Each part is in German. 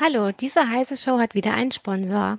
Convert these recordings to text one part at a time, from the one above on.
Hallo, diese heiße Show hat wieder einen Sponsor.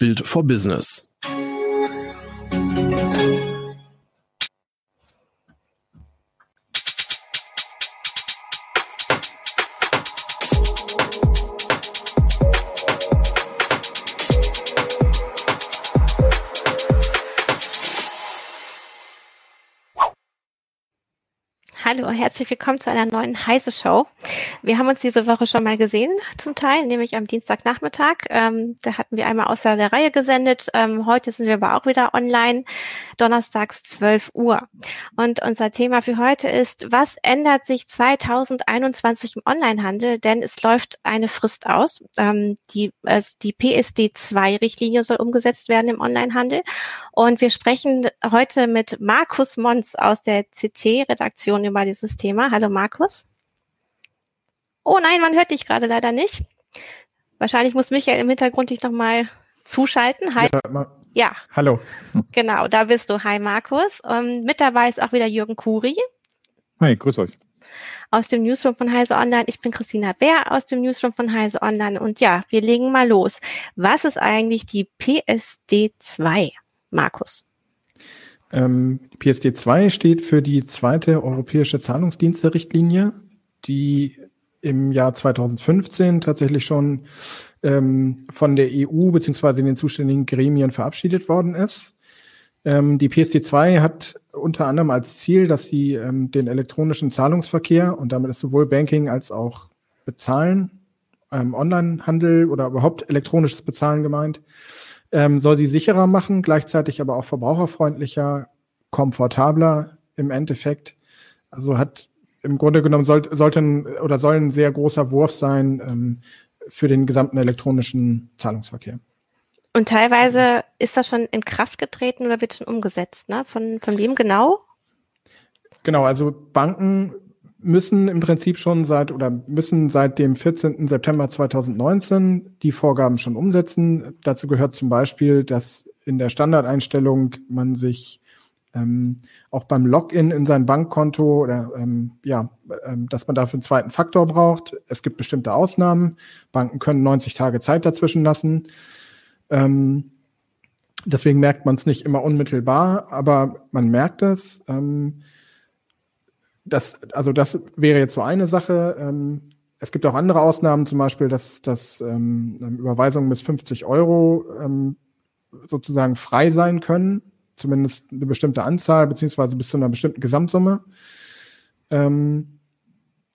Built for Business. Hallo, herzlich willkommen zu einer neuen Heise Show. Wir haben uns diese Woche schon mal gesehen, zum Teil, nämlich am Dienstagnachmittag. Ähm, da hatten wir einmal außer der Reihe gesendet. Ähm, heute sind wir aber auch wieder online, donnerstags 12 Uhr. Und unser Thema für heute ist, was ändert sich 2021 im Onlinehandel? Denn es läuft eine Frist aus. Ähm, die, also die PSD2-Richtlinie soll umgesetzt werden im Onlinehandel. Und wir sprechen heute mit Markus Mons aus der CT-Redaktion über dieses Thema. Hallo Markus. Oh nein, man hört dich gerade leider nicht. Wahrscheinlich muss Michael im Hintergrund dich nochmal zuschalten. Hi. Ja, ja. Hallo. Genau, da bist du. Hi Markus. Und ähm, mit dabei ist auch wieder Jürgen Kuri. Hi, grüß euch. Aus dem Newsroom von Heise Online. Ich bin Christina Bär aus dem Newsroom von Heise Online. Und ja, wir legen mal los. Was ist eigentlich die PSD 2, Markus? Ähm, die PSD 2 steht für die zweite europäische Zahlungsdienste-Richtlinie, die im Jahr 2015 tatsächlich schon ähm, von der EU beziehungsweise den zuständigen Gremien verabschiedet worden ist. Ähm, die PSD2 hat unter anderem als Ziel, dass sie ähm, den elektronischen Zahlungsverkehr und damit ist sowohl Banking als auch Bezahlen, ähm, Onlinehandel oder überhaupt elektronisches Bezahlen gemeint, ähm, soll sie sicherer machen, gleichzeitig aber auch verbraucherfreundlicher, komfortabler im Endeffekt. Also hat im Grunde genommen soll, sollten oder soll ein sehr großer Wurf sein ähm, für den gesamten elektronischen Zahlungsverkehr. Und teilweise ist das schon in Kraft getreten oder wird schon umgesetzt, ne? Von, von wem genau? Genau, also Banken müssen im Prinzip schon seit oder müssen seit dem 14. September 2019 die Vorgaben schon umsetzen. Dazu gehört zum Beispiel, dass in der Standardeinstellung man sich ähm, auch beim Login in sein Bankkonto oder ähm, ja, ähm, dass man dafür einen zweiten Faktor braucht. Es gibt bestimmte Ausnahmen. Banken können 90 Tage Zeit dazwischen lassen. Ähm, deswegen merkt man es nicht immer unmittelbar, aber man merkt es. Ähm, das, also das wäre jetzt so eine Sache. Ähm, es gibt auch andere Ausnahmen, zum Beispiel, dass, dass ähm, Überweisungen bis 50 Euro ähm, sozusagen frei sein können zumindest eine bestimmte Anzahl, beziehungsweise bis zu einer bestimmten Gesamtsumme. Ähm,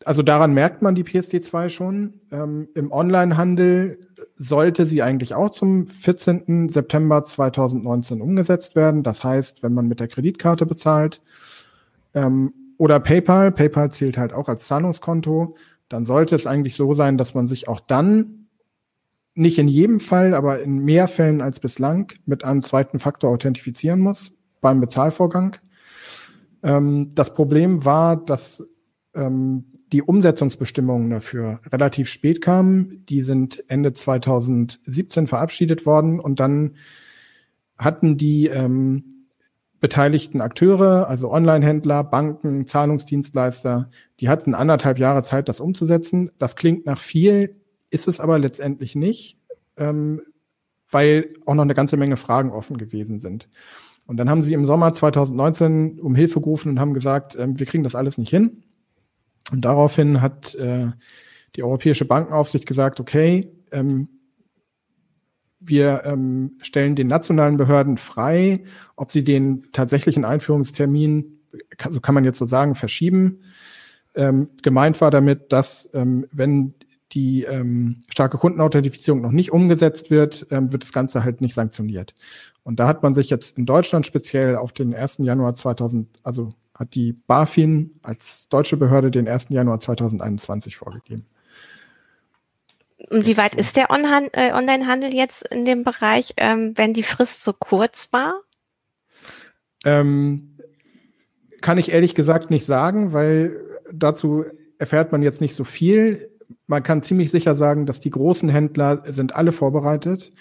also daran merkt man die PSD2 schon. Ähm, Im Onlinehandel sollte sie eigentlich auch zum 14. September 2019 umgesetzt werden. Das heißt, wenn man mit der Kreditkarte bezahlt ähm, oder PayPal, PayPal zählt halt auch als Zahlungskonto, dann sollte es eigentlich so sein, dass man sich auch dann nicht in jedem Fall, aber in mehr Fällen als bislang mit einem zweiten Faktor authentifizieren muss beim Bezahlvorgang. Ähm, das Problem war, dass ähm, die Umsetzungsbestimmungen dafür relativ spät kamen. Die sind Ende 2017 verabschiedet worden und dann hatten die ähm, beteiligten Akteure, also Onlinehändler, Banken, Zahlungsdienstleister, die hatten anderthalb Jahre Zeit, das umzusetzen. Das klingt nach viel, ist es aber letztendlich nicht, ähm, weil auch noch eine ganze Menge Fragen offen gewesen sind. Und dann haben sie im Sommer 2019 um Hilfe gerufen und haben gesagt, äh, wir kriegen das alles nicht hin. Und daraufhin hat äh, die Europäische Bankenaufsicht gesagt, okay, ähm, wir ähm, stellen den nationalen Behörden frei, ob sie den tatsächlichen Einführungstermin, so kann man jetzt so sagen, verschieben. Ähm, gemeint war damit, dass ähm, wenn die ähm, starke Kundenauthentifizierung noch nicht umgesetzt wird, ähm, wird das Ganze halt nicht sanktioniert. Und da hat man sich jetzt in Deutschland speziell auf den 1. Januar 2000, also hat die BaFin als deutsche Behörde den 1. Januar 2021 vorgegeben. Wie weit ist der äh, Onlinehandel jetzt in dem Bereich, ähm, wenn die Frist so kurz war? Ähm, kann ich ehrlich gesagt nicht sagen, weil dazu erfährt man jetzt nicht so viel. Man kann ziemlich sicher sagen, dass die großen Händler sind alle vorbereitet.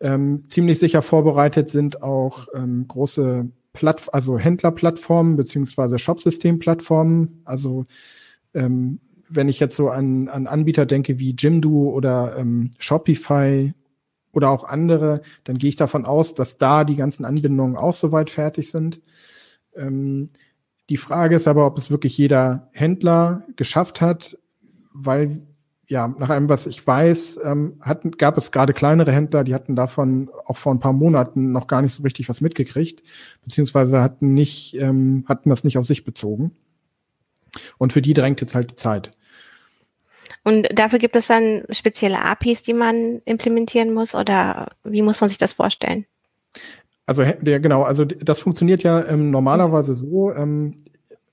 Ähm, ziemlich sicher vorbereitet sind auch ähm, große Platt also Händlerplattformen beziehungsweise Shopsystemplattformen. Also ähm, wenn ich jetzt so an, an Anbieter denke wie Jimdo oder ähm, Shopify oder auch andere, dann gehe ich davon aus, dass da die ganzen Anbindungen auch soweit fertig sind. Ähm, die Frage ist aber, ob es wirklich jeder Händler geschafft hat, weil ja, nach allem, was ich weiß, ähm, hatten, gab es gerade kleinere Händler, die hatten davon auch vor ein paar Monaten noch gar nicht so richtig was mitgekriegt, beziehungsweise hatten nicht, ähm, hatten das nicht auf sich bezogen. Und für die drängt jetzt halt die Zeit. Und dafür gibt es dann spezielle APIs, die man implementieren muss, oder wie muss man sich das vorstellen? Also der genau, also das funktioniert ja ähm, normalerweise so. Ähm,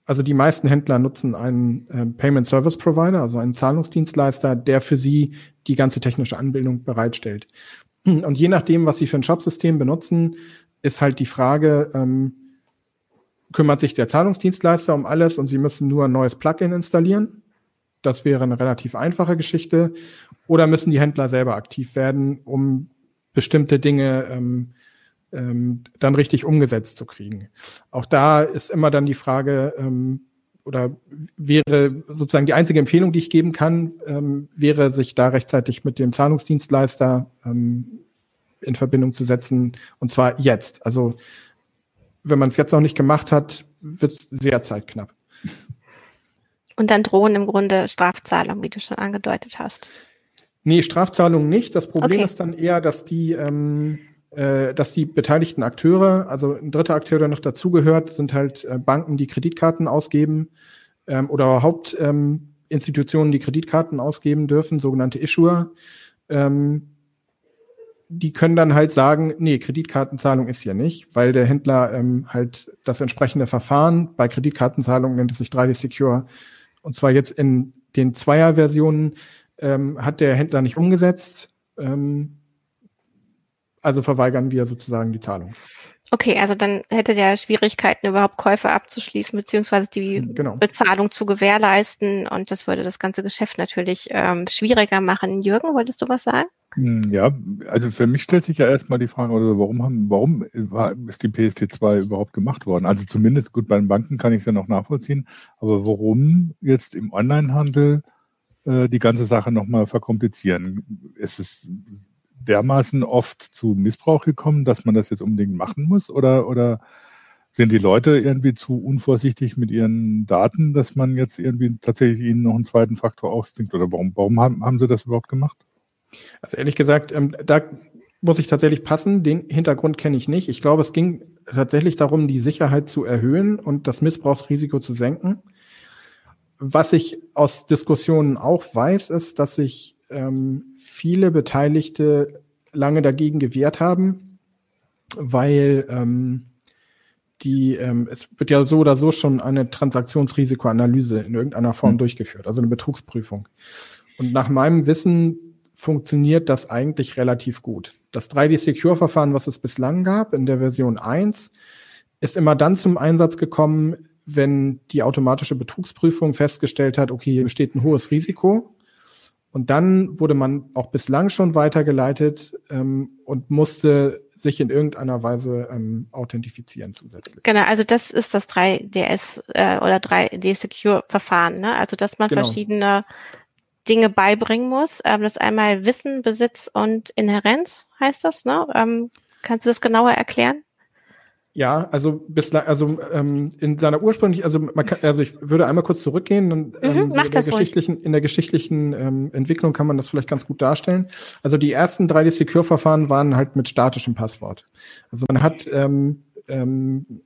also die meisten Händler nutzen einen äh, Payment Service Provider, also einen Zahlungsdienstleister, der für sie die ganze technische Anbindung bereitstellt. Und je nachdem, was sie für ein Shopsystem benutzen, ist halt die Frage, ähm, kümmert sich der Zahlungsdienstleister um alles und sie müssen nur ein neues Plugin installieren? Das wäre eine relativ einfache Geschichte. Oder müssen die Händler selber aktiv werden, um bestimmte Dinge ähm, ähm, dann richtig umgesetzt zu kriegen. Auch da ist immer dann die Frage, ähm, oder wäre sozusagen die einzige Empfehlung, die ich geben kann, ähm, wäre, sich da rechtzeitig mit dem Zahlungsdienstleister ähm, in Verbindung zu setzen, und zwar jetzt. Also wenn man es jetzt noch nicht gemacht hat, wird es sehr zeitknapp. Und dann drohen im Grunde Strafzahlungen, wie du schon angedeutet hast. Nee, Strafzahlungen nicht. Das Problem okay. ist dann eher, dass die ähm, äh, dass die beteiligten Akteure, also ein dritter Akteur, der noch dazugehört, sind halt äh, Banken, die Kreditkarten ausgeben ähm, oder Hauptinstitutionen, ähm, die Kreditkarten ausgeben dürfen, sogenannte Issuer. Ähm, die können dann halt sagen, nee, Kreditkartenzahlung ist hier nicht, weil der Händler ähm, halt das entsprechende Verfahren bei Kreditkartenzahlung nennt es sich 3D Secure und zwar jetzt in den Zweier-Versionen ähm, hat der Händler nicht umgesetzt. Ähm, also verweigern wir sozusagen die Zahlung. Okay, also dann hätte der Schwierigkeiten, überhaupt Käufe abzuschließen, beziehungsweise die genau. Bezahlung zu gewährleisten. Und das würde das ganze Geschäft natürlich ähm, schwieriger machen. Jürgen, wolltest du was sagen? Hm, ja, also für mich stellt sich ja erstmal die Frage, oder warum haben, warum war, ist die PST2 überhaupt gemacht worden? Also zumindest gut bei den Banken kann ich es ja noch nachvollziehen, aber warum jetzt im Onlinehandel äh, die ganze Sache nochmal verkomplizieren? Ist es dermaßen oft zu Missbrauch gekommen, dass man das jetzt unbedingt machen muss? Oder, oder sind die Leute irgendwie zu unvorsichtig mit ihren Daten, dass man jetzt irgendwie tatsächlich ihnen noch einen zweiten Faktor aufzwingt? Oder warum, warum haben, haben sie das überhaupt gemacht? Also ehrlich gesagt, ähm, da muss ich tatsächlich passen. Den Hintergrund kenne ich nicht. Ich glaube, es ging tatsächlich darum, die Sicherheit zu erhöhen und das Missbrauchsrisiko zu senken. Was ich aus Diskussionen auch weiß, ist, dass sich ähm, viele Beteiligte lange dagegen gewehrt haben, weil ähm, die, ähm, es wird ja so oder so schon eine Transaktionsrisikoanalyse in irgendeiner Form mhm. durchgeführt, also eine Betrugsprüfung. Und nach meinem Wissen funktioniert das eigentlich relativ gut. Das 3D-Secure-Verfahren, was es bislang gab in der Version 1, ist immer dann zum Einsatz gekommen, wenn die automatische Betrugsprüfung festgestellt hat, okay, hier besteht ein hohes Risiko und dann wurde man auch bislang schon weitergeleitet ähm, und musste sich in irgendeiner Weise ähm, authentifizieren zusätzlich. Genau, also das ist das 3DS äh, oder 3D-Secure-Verfahren, ne? Also dass man genau. verschiedene Dinge beibringen muss. Ähm, das einmal Wissen, Besitz und Inherenz heißt das, ne? Ähm, kannst du das genauer erklären? Ja, also bislang, also ähm, in seiner ursprünglichen, also man kann, also ich würde einmal kurz zurückgehen und Mhm, ähm, so mach in der ruhig. geschichtlichen, in der geschichtlichen ähm, Entwicklung kann man das vielleicht ganz gut darstellen. Also die ersten 3D-Secure-Verfahren waren halt mit statischem Passwort. Also man hat ähm, ähm,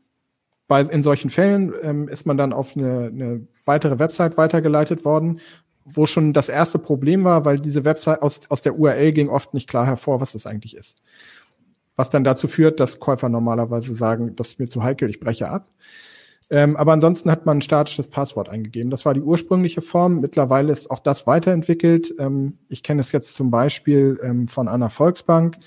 bei in solchen Fällen ähm, ist man dann auf eine, eine weitere Website weitergeleitet worden, wo schon das erste Problem war, weil diese Website aus, aus der URL ging oft nicht klar hervor, was das eigentlich ist was dann dazu führt, dass Käufer normalerweise sagen, das ist mir zu heikel, ich breche ab. Ähm, aber ansonsten hat man ein statisches Passwort eingegeben. Das war die ursprüngliche Form. Mittlerweile ist auch das weiterentwickelt. Ähm, ich kenne es jetzt zum Beispiel ähm, von einer Volksbank.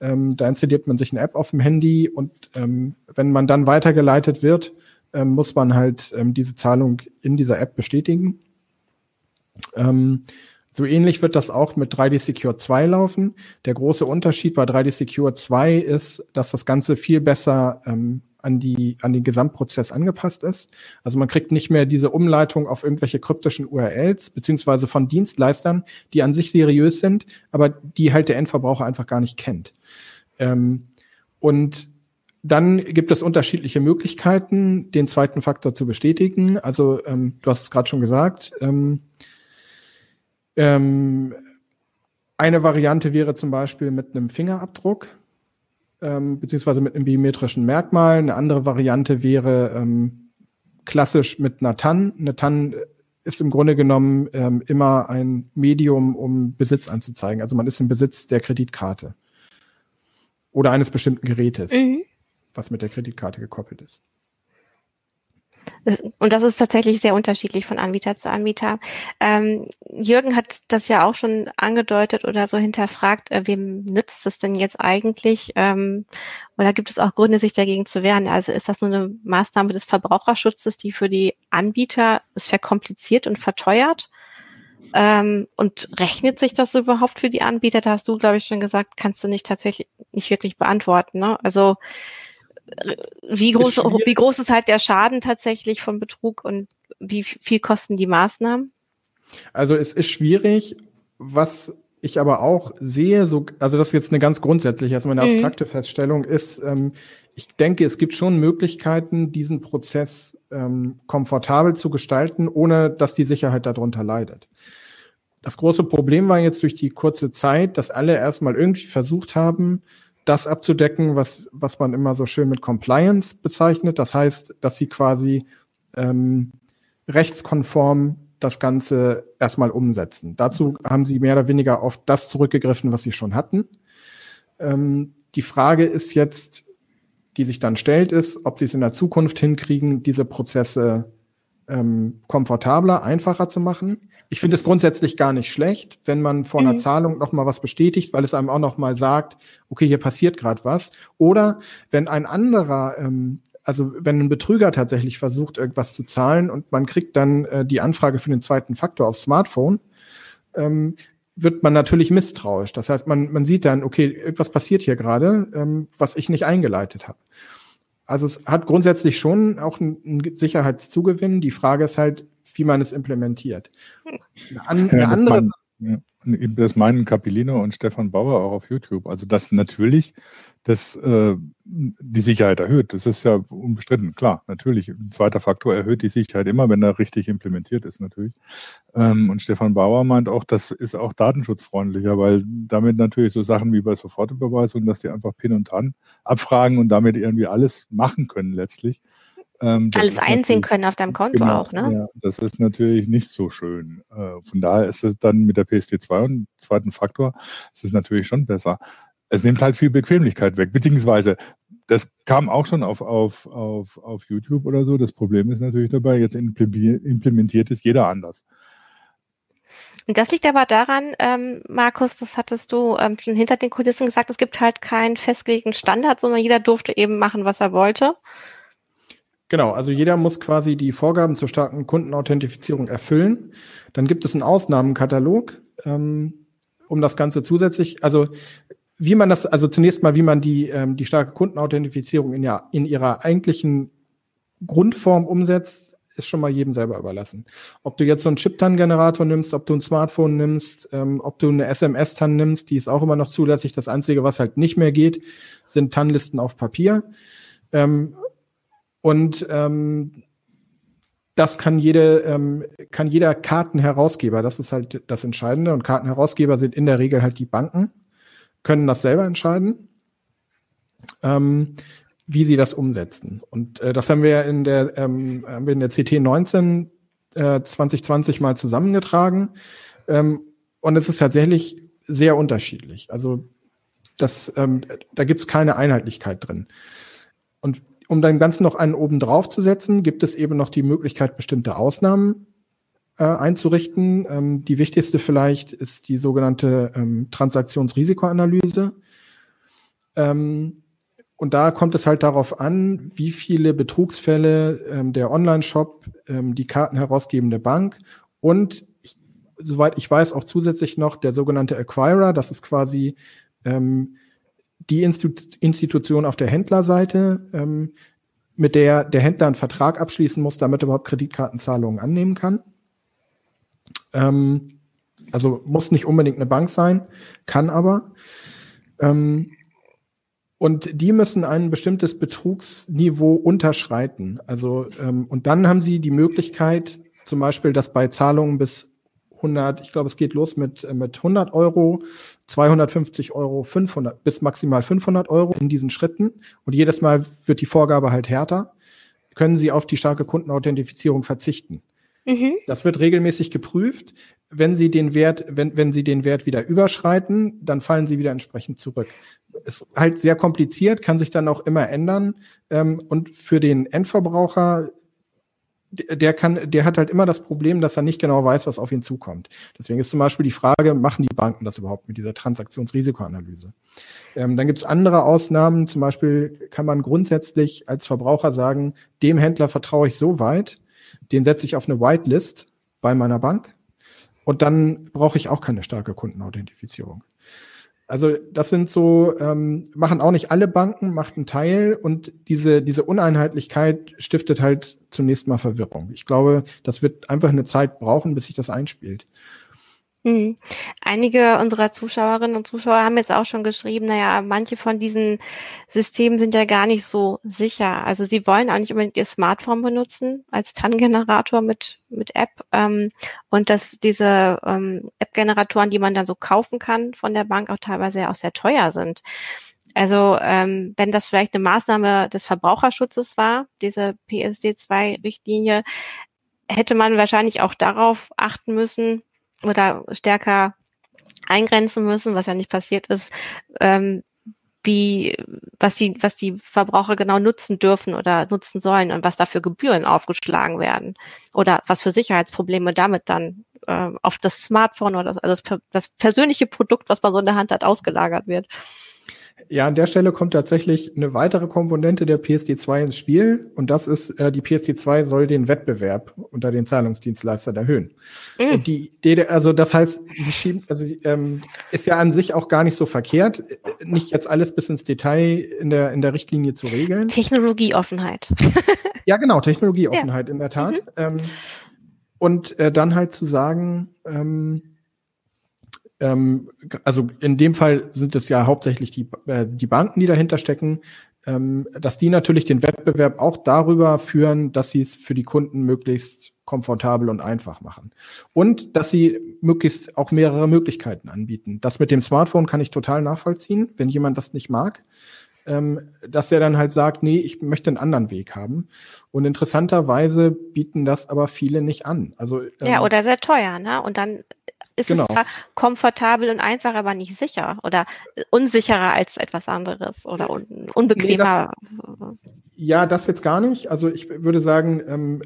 Ähm, da installiert man sich eine App auf dem Handy und ähm, wenn man dann weitergeleitet wird, ähm, muss man halt diese Zahlung in dieser App bestätigen. Ähm, so ähnlich wird das auch mit 3D Secure 2 laufen. Der große Unterschied bei 3D Secure 2 ist, dass das Ganze viel besser ähm, an, die, an den Gesamtprozess angepasst ist. Also man kriegt nicht mehr diese Umleitung auf irgendwelche kryptischen URLs, beziehungsweise von Dienstleistern, die an sich seriös sind, aber die halt der Endverbraucher einfach gar nicht kennt. Ähm, und dann gibt es unterschiedliche Möglichkeiten, den zweiten Faktor zu bestätigen. Also ähm, du hast es gerade schon gesagt. Ähm, ähm, eine Variante wäre zum Beispiel mit einem Fingerabdruck, ähm, beziehungsweise mit einem biometrischen Merkmal. Eine andere Variante wäre ähm, klassisch mit einer TAN. Eine TAN ist im Grunde genommen ähm, immer ein Medium, um Besitz anzuzeigen. Also man ist im Besitz der Kreditkarte oder eines bestimmten Gerätes, Mhm. was mit der Kreditkarte gekoppelt ist. Und das ist tatsächlich sehr unterschiedlich von Anbieter zu Anbieter. Ähm, Jürgen hat das ja auch schon angedeutet oder so hinterfragt, äh, wem nützt es denn jetzt eigentlich? Ähm, oder gibt es auch Gründe, sich dagegen zu wehren? Also ist das nur eine Maßnahme des Verbraucherschutzes, die für die Anbieter es verkompliziert und verteuert? Ähm, und rechnet sich das überhaupt für die Anbieter? Da hast du, glaube ich, schon gesagt, kannst du nicht tatsächlich nicht wirklich beantworten. Ne? Also wie groß, wie groß ist halt der Schaden tatsächlich von Betrug und wie viel kosten die Maßnahmen? Also es ist schwierig, was ich aber auch sehe, so, also das ist jetzt eine ganz grundsätzliche, erstmal eine Mhm. abstrakte Feststellung ist, ähm, ich denke, es gibt schon Möglichkeiten, diesen Prozess ähm, komfortabel zu gestalten, ohne dass die Sicherheit darunter leidet. Das große Problem war jetzt durch die kurze Zeit, dass alle erstmal irgendwie versucht haben, das abzudecken, was, was man immer so schön mit Compliance bezeichnet. Das heißt, dass sie quasi ähm, rechtskonform das Ganze erstmal umsetzen. Dazu haben sie mehr oder weniger auf das zurückgegriffen, was sie schon hatten. Ähm, die Frage ist jetzt, die sich dann stellt, ist, ob sie es in der Zukunft hinkriegen, diese Prozesse ähm, komfortabler, einfacher zu machen. Ich finde es grundsätzlich gar nicht schlecht, wenn man vor einer Mhm. Zahlung noch mal was bestätigt, weil es einem auch noch mal sagt, okay, hier passiert gerade was. Oder wenn ein anderer, ähm, also wenn ein Betrüger tatsächlich versucht, irgendwas zu zahlen und man kriegt dann äh, die Anfrage für den zweiten Faktor aufs Smartphone, ähm, wird man natürlich misstrauisch. Das heißt, man, man sieht dann, okay, irgendwas passiert hier gerade, ähm, was ich nicht eingeleitet habe. Also es hat grundsätzlich schon auch einen Sicherheitszugewinn. Die Frage ist halt, wie man es implementiert. Eine, an, eine das, andere, ja, das meinen Capilino und Stefan Bauer auch auf YouTube. Also dass natürlich das äh, die Sicherheit erhöht. Das ist ja unbestritten, klar, natürlich. Ein zweiter Faktor erhöht die Sicherheit immer, wenn er richtig implementiert ist, natürlich. Ähm, und Stefan Bauer meint auch, das ist auch datenschutzfreundlicher, weil damit natürlich so Sachen wie bei Sofortüberweisung, dass die einfach Pin und TAN abfragen und damit irgendwie alles machen können letztlich. Ähm, Alles einsehen können auf deinem Konto Genau, auch, ne? Ja, das ist natürlich nicht so schön. Äh, von daher ist es dann mit der PSD2 und zweiten Faktor, ist es natürlich schon besser. Es nimmt halt viel Bequemlichkeit weg, beziehungsweise das kam auch schon auf, auf, auf, auf YouTube oder so. Das Problem ist natürlich dabei, jetzt implementiert, implementiert es jeder anders. Und das liegt aber daran, ähm, Markus, das hattest du ähm, schon hinter den Kulissen gesagt, es gibt halt keinen festgelegten Standard, sondern jeder durfte eben machen, was er wollte. Genau, also jeder muss quasi die Vorgaben zur starken Kundenauthentifizierung erfüllen. Dann gibt es einen Ausnahmenkatalog, ähm, um das Ganze zusätzlich, also wie man das, also zunächst mal, wie man die, ähm, die starke Kundenauthentifizierung in, ja, in ihrer eigentlichen Grundform umsetzt, ist schon mal jedem selber überlassen. Ob du jetzt so einen Chip-TAN-Generator nimmst, ob du ein Smartphone nimmst, ähm, ob du eine SMS-TAN nimmst, die ist auch immer noch zulässig. Das Einzige, was halt nicht mehr geht, sind TAN-Listen auf Papier. Ähm, und ähm, das kann jede, ähm, kann jeder Kartenherausgeber, das ist halt das Entscheidende. Und Kartenherausgeber sind in der Regel halt die Banken, können das selber entscheiden, ähm, wie sie das umsetzen. Und äh, das haben wir in der, ähm, haben wir in der CT 19 äh, 2020 mal zusammengetragen. Ähm, und es ist tatsächlich sehr unterschiedlich. Also das, ähm, da gibt es keine Einheitlichkeit drin. Und um dem Ganzen noch einen oben drauf zu setzen, gibt es eben noch die Möglichkeit, bestimmte Ausnahmen äh, einzurichten. Ähm, die wichtigste vielleicht ist die sogenannte ähm, Transaktionsrisikoanalyse. Ähm, und da kommt es halt darauf an, wie viele Betrugsfälle ähm, der Online-Shop, ähm, die Karten herausgebende Bank und soweit ich weiß auch zusätzlich noch der sogenannte Acquirer, das ist quasi ähm, die Institu Institution auf der Händlerseite, ähm, mit der der Händler einen Vertrag abschließen muss, damit er überhaupt Kreditkartenzahlungen annehmen kann. Ähm, also muss nicht unbedingt eine Bank sein, kann aber. Ähm, und die müssen ein bestimmtes Betrugsniveau unterschreiten. Also ähm, und dann haben sie die Möglichkeit, zum Beispiel, dass bei Zahlungen bis 100, ich glaube, es geht los mit, äh, mit 100 Euro, 250 Euro, 500 bis maximal 500 Euro in diesen Schritten. Und jedes Mal wird die Vorgabe halt härter. Können Sie auf die starke Kundenauthentifizierung verzichten? Mhm. Das wird regelmäßig geprüft. Wenn Sie den Wert, wenn, wenn Sie den Wert wieder überschreiten, dann fallen Sie wieder entsprechend zurück. Ist halt sehr kompliziert, kann sich dann auch immer ändern. Ähm, und für den Endverbraucher der kann, der hat halt immer das Problem, dass er nicht genau weiß, was auf ihn zukommt. Deswegen ist zum Beispiel die Frage, machen die Banken das überhaupt mit dieser Transaktionsrisikoanalyse? Ähm, dann gibt es andere Ausnahmen, zum Beispiel kann man grundsätzlich als Verbraucher sagen, dem Händler vertraue ich so weit, den setze ich auf eine Whitelist bei meiner Bank und dann brauche ich auch keine starke Kundenauthentifizierung. Also das sind so, ähm, machen auch nicht alle Banken, macht einen Teil und diese, diese Uneinheitlichkeit stiftet halt zunächst mal Verwirrung. Ich glaube, das wird einfach eine Zeit brauchen, bis sich das einspielt. Mhm. Einige unserer Zuschauerinnen und Zuschauer haben jetzt auch schon geschrieben, naja, manche von diesen Systemen sind ja gar nicht so sicher. Also sie wollen auch nicht unbedingt ihr Smartphone benutzen als TAN-Generator mit, mit App. Ähm, und dass diese ähm, App-Generatoren, die man dann so kaufen kann von der Bank, auch teilweise ja auch sehr teuer sind. Also ähm, wenn das vielleicht eine Maßnahme des Verbraucherschutzes war, diese PSD2-Richtlinie, hätte man wahrscheinlich auch darauf achten müssen, oder stärker eingrenzen müssen, was ja nicht passiert ist, ähm, wie, was die, was die Verbraucher genau nutzen dürfen oder nutzen sollen und was da für Gebühren aufgeschlagen werden oder was für Sicherheitsprobleme damit dann äh, auf das Smartphone oder das, also das, das persönliche Produkt, was man so in der Hand hat, ausgelagert wird. Ja, an der Stelle kommt tatsächlich eine weitere Komponente der PSD2 ins Spiel und das ist, äh, die PSD2 soll den Wettbewerb unter den Zahlungsdienstleistern erhöhen. Mhm. Und die Idee, also das heißt, die schieben, also ähm, ist ja an sich auch gar nicht so verkehrt, nicht jetzt alles bis ins Detail in der in der Richtlinie zu regeln. Technologieoffenheit. ja, genau, Technologieoffenheit ja. in der Tat. Mhm. Ähm, und äh, dann halt zu sagen, ähm, ähm, also in dem Fall sind es ja hauptsächlich die, äh, die Banken, die dahinter stecken, ähm, dass die natürlich den Wettbewerb auch darüber führen, dass sie es für die Kunden möglichst komfortabel und einfach machen. Und dass sie möglichst auch mehrere Möglichkeiten anbieten. Das mit dem Smartphone kann ich total nachvollziehen, wenn jemand das nicht mag. Ähm, dass er dann halt sagt, nee, ich möchte einen anderen Weg haben. Und interessanterweise bieten das aber viele nicht an. Also ähm, ja, oder sehr teuer, ne? Und dann ist genau. es zwar komfortabel und einfach, aber nicht sicher oder unsicherer als etwas anderes oder un unbequemer. Nee, das, ja, das jetzt gar nicht. Also ich würde sagen, ähm,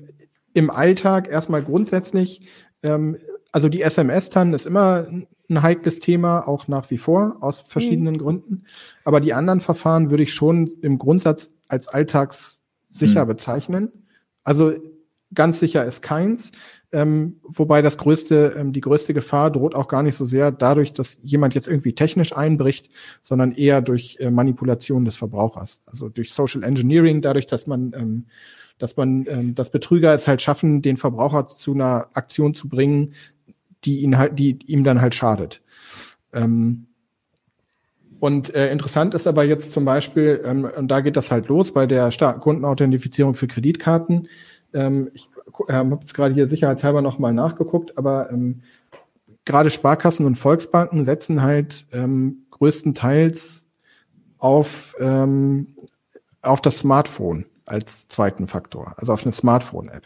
im Alltag erstmal grundsätzlich, ähm, also die SMS-TAN ist immer ein heikles Thema, auch nach wie vor, aus verschiedenen mhm. Gründen. Aber die anderen Verfahren würde ich schon im Grundsatz als alltagssicher mhm. bezeichnen. Also ganz sicher ist keins. Ähm, wobei das größte, ähm, die größte Gefahr droht auch gar nicht so sehr dadurch, dass jemand jetzt irgendwie technisch einbricht, sondern eher durch äh, Manipulation des Verbrauchers. Also durch Social Engineering, dadurch, dass man, ähm, dass man, ähm, dass Betrüger es halt schaffen, den Verbraucher zu einer Aktion zu bringen, die ihn halt, die ihm dann halt schadet. Ähm, Und äh, interessant ist aber jetzt zum Beispiel, ähm, und da geht das halt los bei der Kundenauthentifizierung für Kreditkarten. Ähm, ich habe jetzt gerade hier sicherheitshalber nochmal nachgeguckt, aber ähm, gerade Sparkassen und Volksbanken setzen halt ähm, größtenteils auf, ähm, auf das Smartphone als zweiten Faktor, also auf eine Smartphone-App.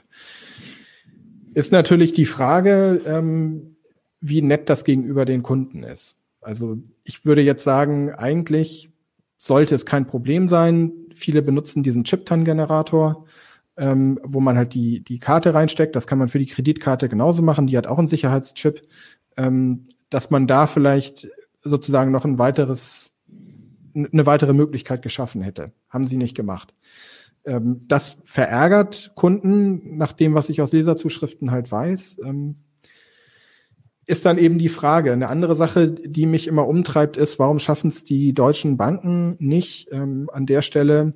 Ist natürlich die Frage, ähm, wie nett das gegenüber den Kunden ist. Also ich würde jetzt sagen, eigentlich sollte es kein Problem sein. Viele benutzen diesen Chip-TAN-Generator, ähm, wo man halt die, die Karte reinsteckt. Das kann man für die Kreditkarte genauso machen. Die hat auch einen Sicherheitschip. Ähm, dass man da vielleicht sozusagen noch ein weiteres, eine weitere Möglichkeit geschaffen hätte. Haben sie nicht gemacht. Ähm, das verärgert Kunden, nach dem, was ich aus Leserzuschriften halt weiß. Ähm, ist dann eben die Frage. Eine andere Sache, die mich immer umtreibt, ist, warum schaffen es die deutschen Banken nicht ähm, an der Stelle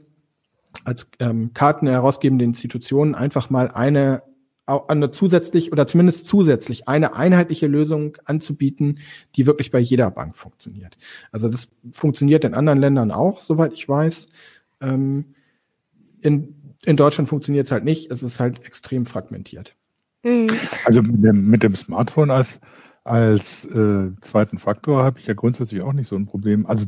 als ähm, Karten herausgebende Institutionen einfach mal eine eine zusätzlich oder zumindest zusätzlich eine einheitliche Lösung anzubieten, die wirklich bei jeder Bank funktioniert. Also das funktioniert in anderen Ländern auch, soweit ich weiß. Ähm, in, in Deutschland funktioniert es halt nicht. Es ist halt extrem fragmentiert. Mhm. Also mit dem, mit dem Smartphone als als äh, zweiten Faktor habe ich ja grundsätzlich auch nicht so ein Problem. Also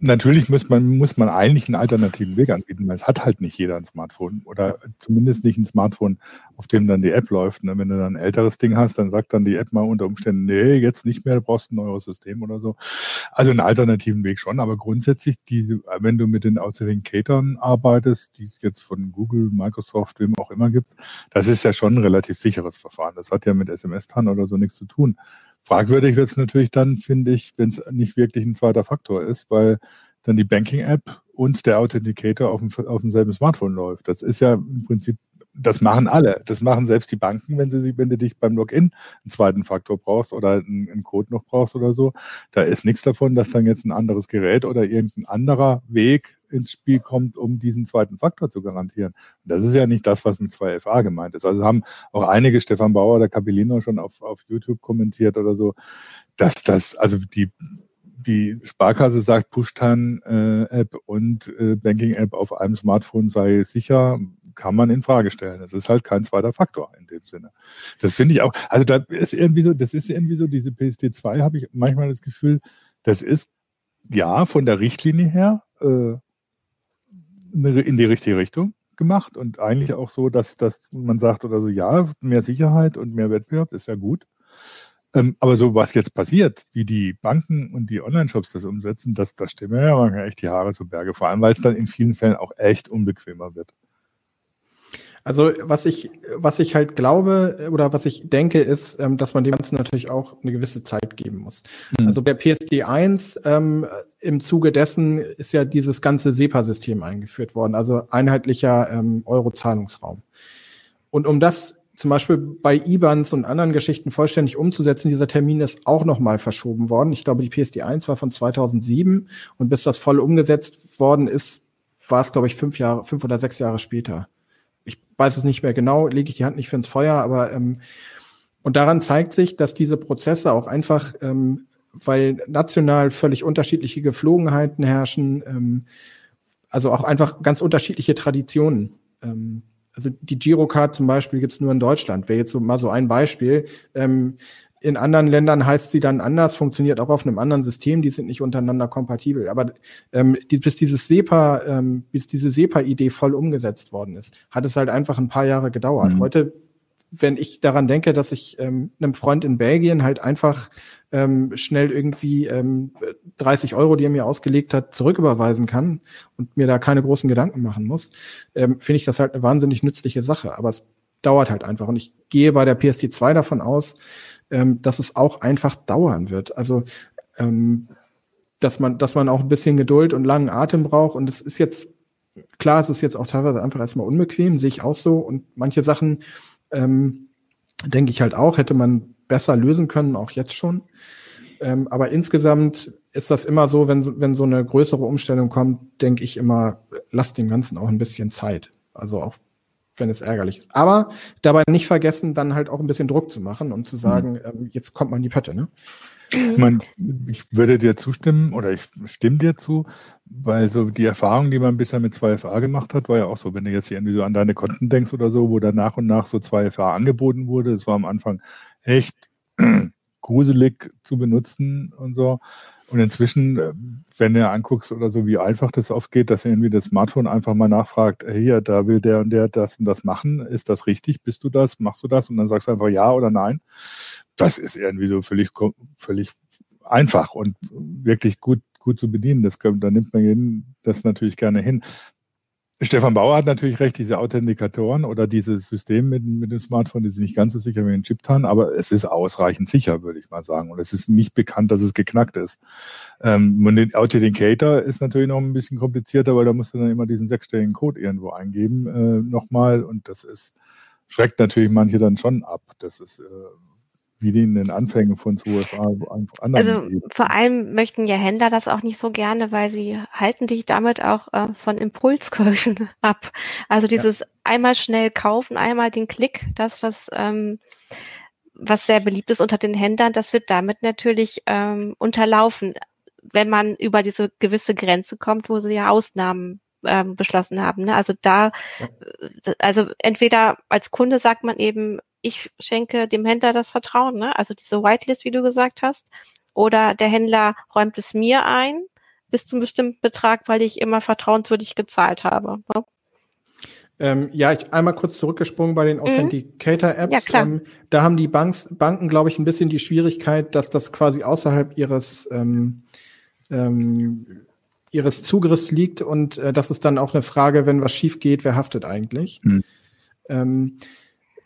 natürlich muss man, muss man eigentlich einen alternativen Weg anbieten, weil es hat halt nicht jeder ein Smartphone oder zumindest nicht ein Smartphone, auf dem dann die App läuft. Ne? Wenn du dann ein älteres Ding hast, dann sagt dann die App mal unter Umständen, nee, jetzt nicht mehr, du brauchst ein neues System oder so. Also einen alternativen Weg schon, aber grundsätzlich, diese, wenn du mit den Authenticatoren arbeitest, die es jetzt von Google, Microsoft, wem auch immer gibt, das ist ja schon ein relativ sicheres Verfahren. Das hat ja mit SMS-TAN oder so nichts zu tun. Fragwürdig wird es natürlich dann, finde ich, wenn es nicht wirklich ein zweiter Faktor ist, weil dann die Banking-App und der Authenticator auf, dem, auf demselben Smartphone läuft. Das ist ja im Prinzip, das machen alle. Das machen selbst die Banken, wenn sie wenn du dich beim Login einen zweiten Faktor brauchst oder einen, einen Code noch brauchst oder so. Da ist nichts davon, dass dann jetzt ein anderes Gerät oder irgendein anderer Weg ins Spiel kommt, um diesen zweiten Faktor zu garantieren. Und das ist ja nicht das, was mit 2FA gemeint ist. Also haben auch einige, Stefan Bauer oder Capellino, schon auf, auf YouTube kommentiert oder so, dass das, also die, die Sparkasse sagt, Push-Tan-App äh, und äh, Banking-App auf einem Smartphone sei sicher, kann man in Frage stellen. Das ist halt kein zweiter Faktor in dem Sinne. Das finde ich auch. Also da ist irgendwie so, das ist irgendwie so, diese PSD2 habe ich manchmal das Gefühl, das ist ja von der Richtlinie her äh, in die richtige Richtung gemacht und eigentlich auch so, dass, dass man sagt oder so, ja, mehr Sicherheit und mehr Wettbewerb ist ja gut. Ähm, aber so, was jetzt passiert, wie die Banken und die Online-Shops das umsetzen, das, das stimmt mir ja manchmal echt die Haare zu Berge. Vor allem, weil es dann in vielen Fällen auch echt unbequemer wird. Also was ich, was ich halt glaube oder was ich denke, ist, ähm, dass man dem Ganzen natürlich auch eine gewisse Zeit geben muss. Mhm. Also bei PSD 1 ähm, im Zuge dessen ist ja dieses ganze SEPA-System eingeführt worden, also einheitlicher ähm, Euro-Zahlungsraum. Und um das zum Beispiel bei IBANs und anderen Geschichten vollständig umzusetzen, dieser Termin ist auch nochmal verschoben worden. Ich glaube, die PSD 1 war von 2007 und bis das voll umgesetzt worden ist, war es, glaube ich, fünf Jahre, fünf oder sechs Jahre später ich weiß es nicht mehr genau, lege ich die Hand nicht für ins Feuer, aber ähm, und daran zeigt sich, dass diese Prozesse auch einfach, ähm, weil national völlig unterschiedliche Geflogenheiten herrschen, ähm, also auch einfach ganz unterschiedliche Traditionen. Ähm, also die Girocard zum Beispiel gibt's nur in Deutschland. Wäre jetzt so mal so ein Beispiel. Ähm, in anderen Ländern heißt sie dann anders, funktioniert auch auf einem anderen System, die sind nicht untereinander kompatibel. Aber ähm, die, bis dieses SEPA, ähm, bis diese SEPA-Idee voll umgesetzt worden ist, hat es halt einfach ein paar Jahre gedauert. Mhm. Heute, wenn ich daran denke, dass ich ähm, einem Freund in Belgien halt einfach ähm, schnell irgendwie ähm, 30 Euro, die er mir ausgelegt hat, zurücküberweisen kann und mir da keine großen Gedanken machen muss, ähm, finde ich das halt eine wahnsinnig nützliche Sache. Aber es dauert halt einfach. Und ich gehe bei der PSD2 davon aus, ähm, dass es auch einfach dauern wird. Also ähm, dass man, dass man auch ein bisschen Geduld und langen Atem braucht. Und es ist jetzt, klar, es ist jetzt auch teilweise einfach erstmal unbequem, sehe ich auch so. Und manche Sachen, ähm, denke ich halt auch, hätte man besser lösen können, auch jetzt schon. Ähm, aber insgesamt ist das immer so, wenn, wenn so eine größere Umstellung kommt, denke ich immer, lasst dem Ganzen auch ein bisschen Zeit. Also auch wenn es ärgerlich ist. Aber dabei nicht vergessen, dann halt auch ein bisschen Druck zu machen und zu sagen, mhm. ähm, jetzt kommt man in die Pötte, ne? Ich, meine, ich würde dir zustimmen oder ich stimme dir zu, weil so die Erfahrung, die man bisher mit 2FA gemacht hat, war ja auch so, wenn du jetzt irgendwie so an deine Konten denkst oder so, wo dann nach und nach so 2FA angeboten wurde, das war am Anfang echt gruselig zu benutzen und so. Und inzwischen, äh, wenn du anguckst oder so, wie einfach das oft geht, dass irgendwie das Smartphone einfach mal nachfragt, hier, da will der und der das und das machen, ist das richtig? Bist du das? Machst du das? Und dann sagst du einfach ja oder nein. Das ist irgendwie so völlig, völlig einfach und wirklich gut, gut zu bedienen. Das, da nimmt man das natürlich gerne hin. Stefan Bauer hat natürlich recht, diese Authentikatoren oder dieses System mit, mit dem Smartphone, die sind nicht ganz so sicher wie ein Chiptan, aber es ist ausreichend sicher, würde ich mal sagen. Und es ist nicht bekannt, dass es geknackt ist. Ähm, Authenticator ist natürlich noch ein bisschen komplizierter, weil da musst du dann immer diesen sechsstelligen Code irgendwo eingeben äh, nochmal. Und das ist, schreckt natürlich manche dann schon ab. Das ist äh, wie die in den Anfängen von 2FA Also geben. vor allem möchten ja Händler das auch nicht so gerne, weil sie halten dich damit auch äh, von Impulskäufen ab. Also dieses ja. einmal schnell kaufen, einmal den Klick, das was ähm, was sehr beliebt ist unter den Händlern, das wird damit natürlich ähm, unterlaufen, wenn man über diese gewisse Grenze kommt, wo sie ja Ausnahmen ähm, beschlossen haben. Ne? Also da. Äh, also entweder als Kunde sagt man eben, ich schenke dem Händler das Vertrauen, ne? also diese Whitelist, wie du gesagt hast, oder der Händler räumt es mir ein bis zum bestimmten Betrag, weil ich immer vertrauenswürdig gezahlt habe. Ne? Ähm, ja, ich einmal kurz zurückgesprungen bei den mhm. Authenticator-Apps. Ja. Ähm, da haben die Banks, Banken, glaube ich, ein bisschen die Schwierigkeit, dass das quasi außerhalb ihres ähm, ähm, ihres Zugriffs liegt und äh, das ist dann auch eine Frage, wenn was schief geht, wer haftet eigentlich? Mhm.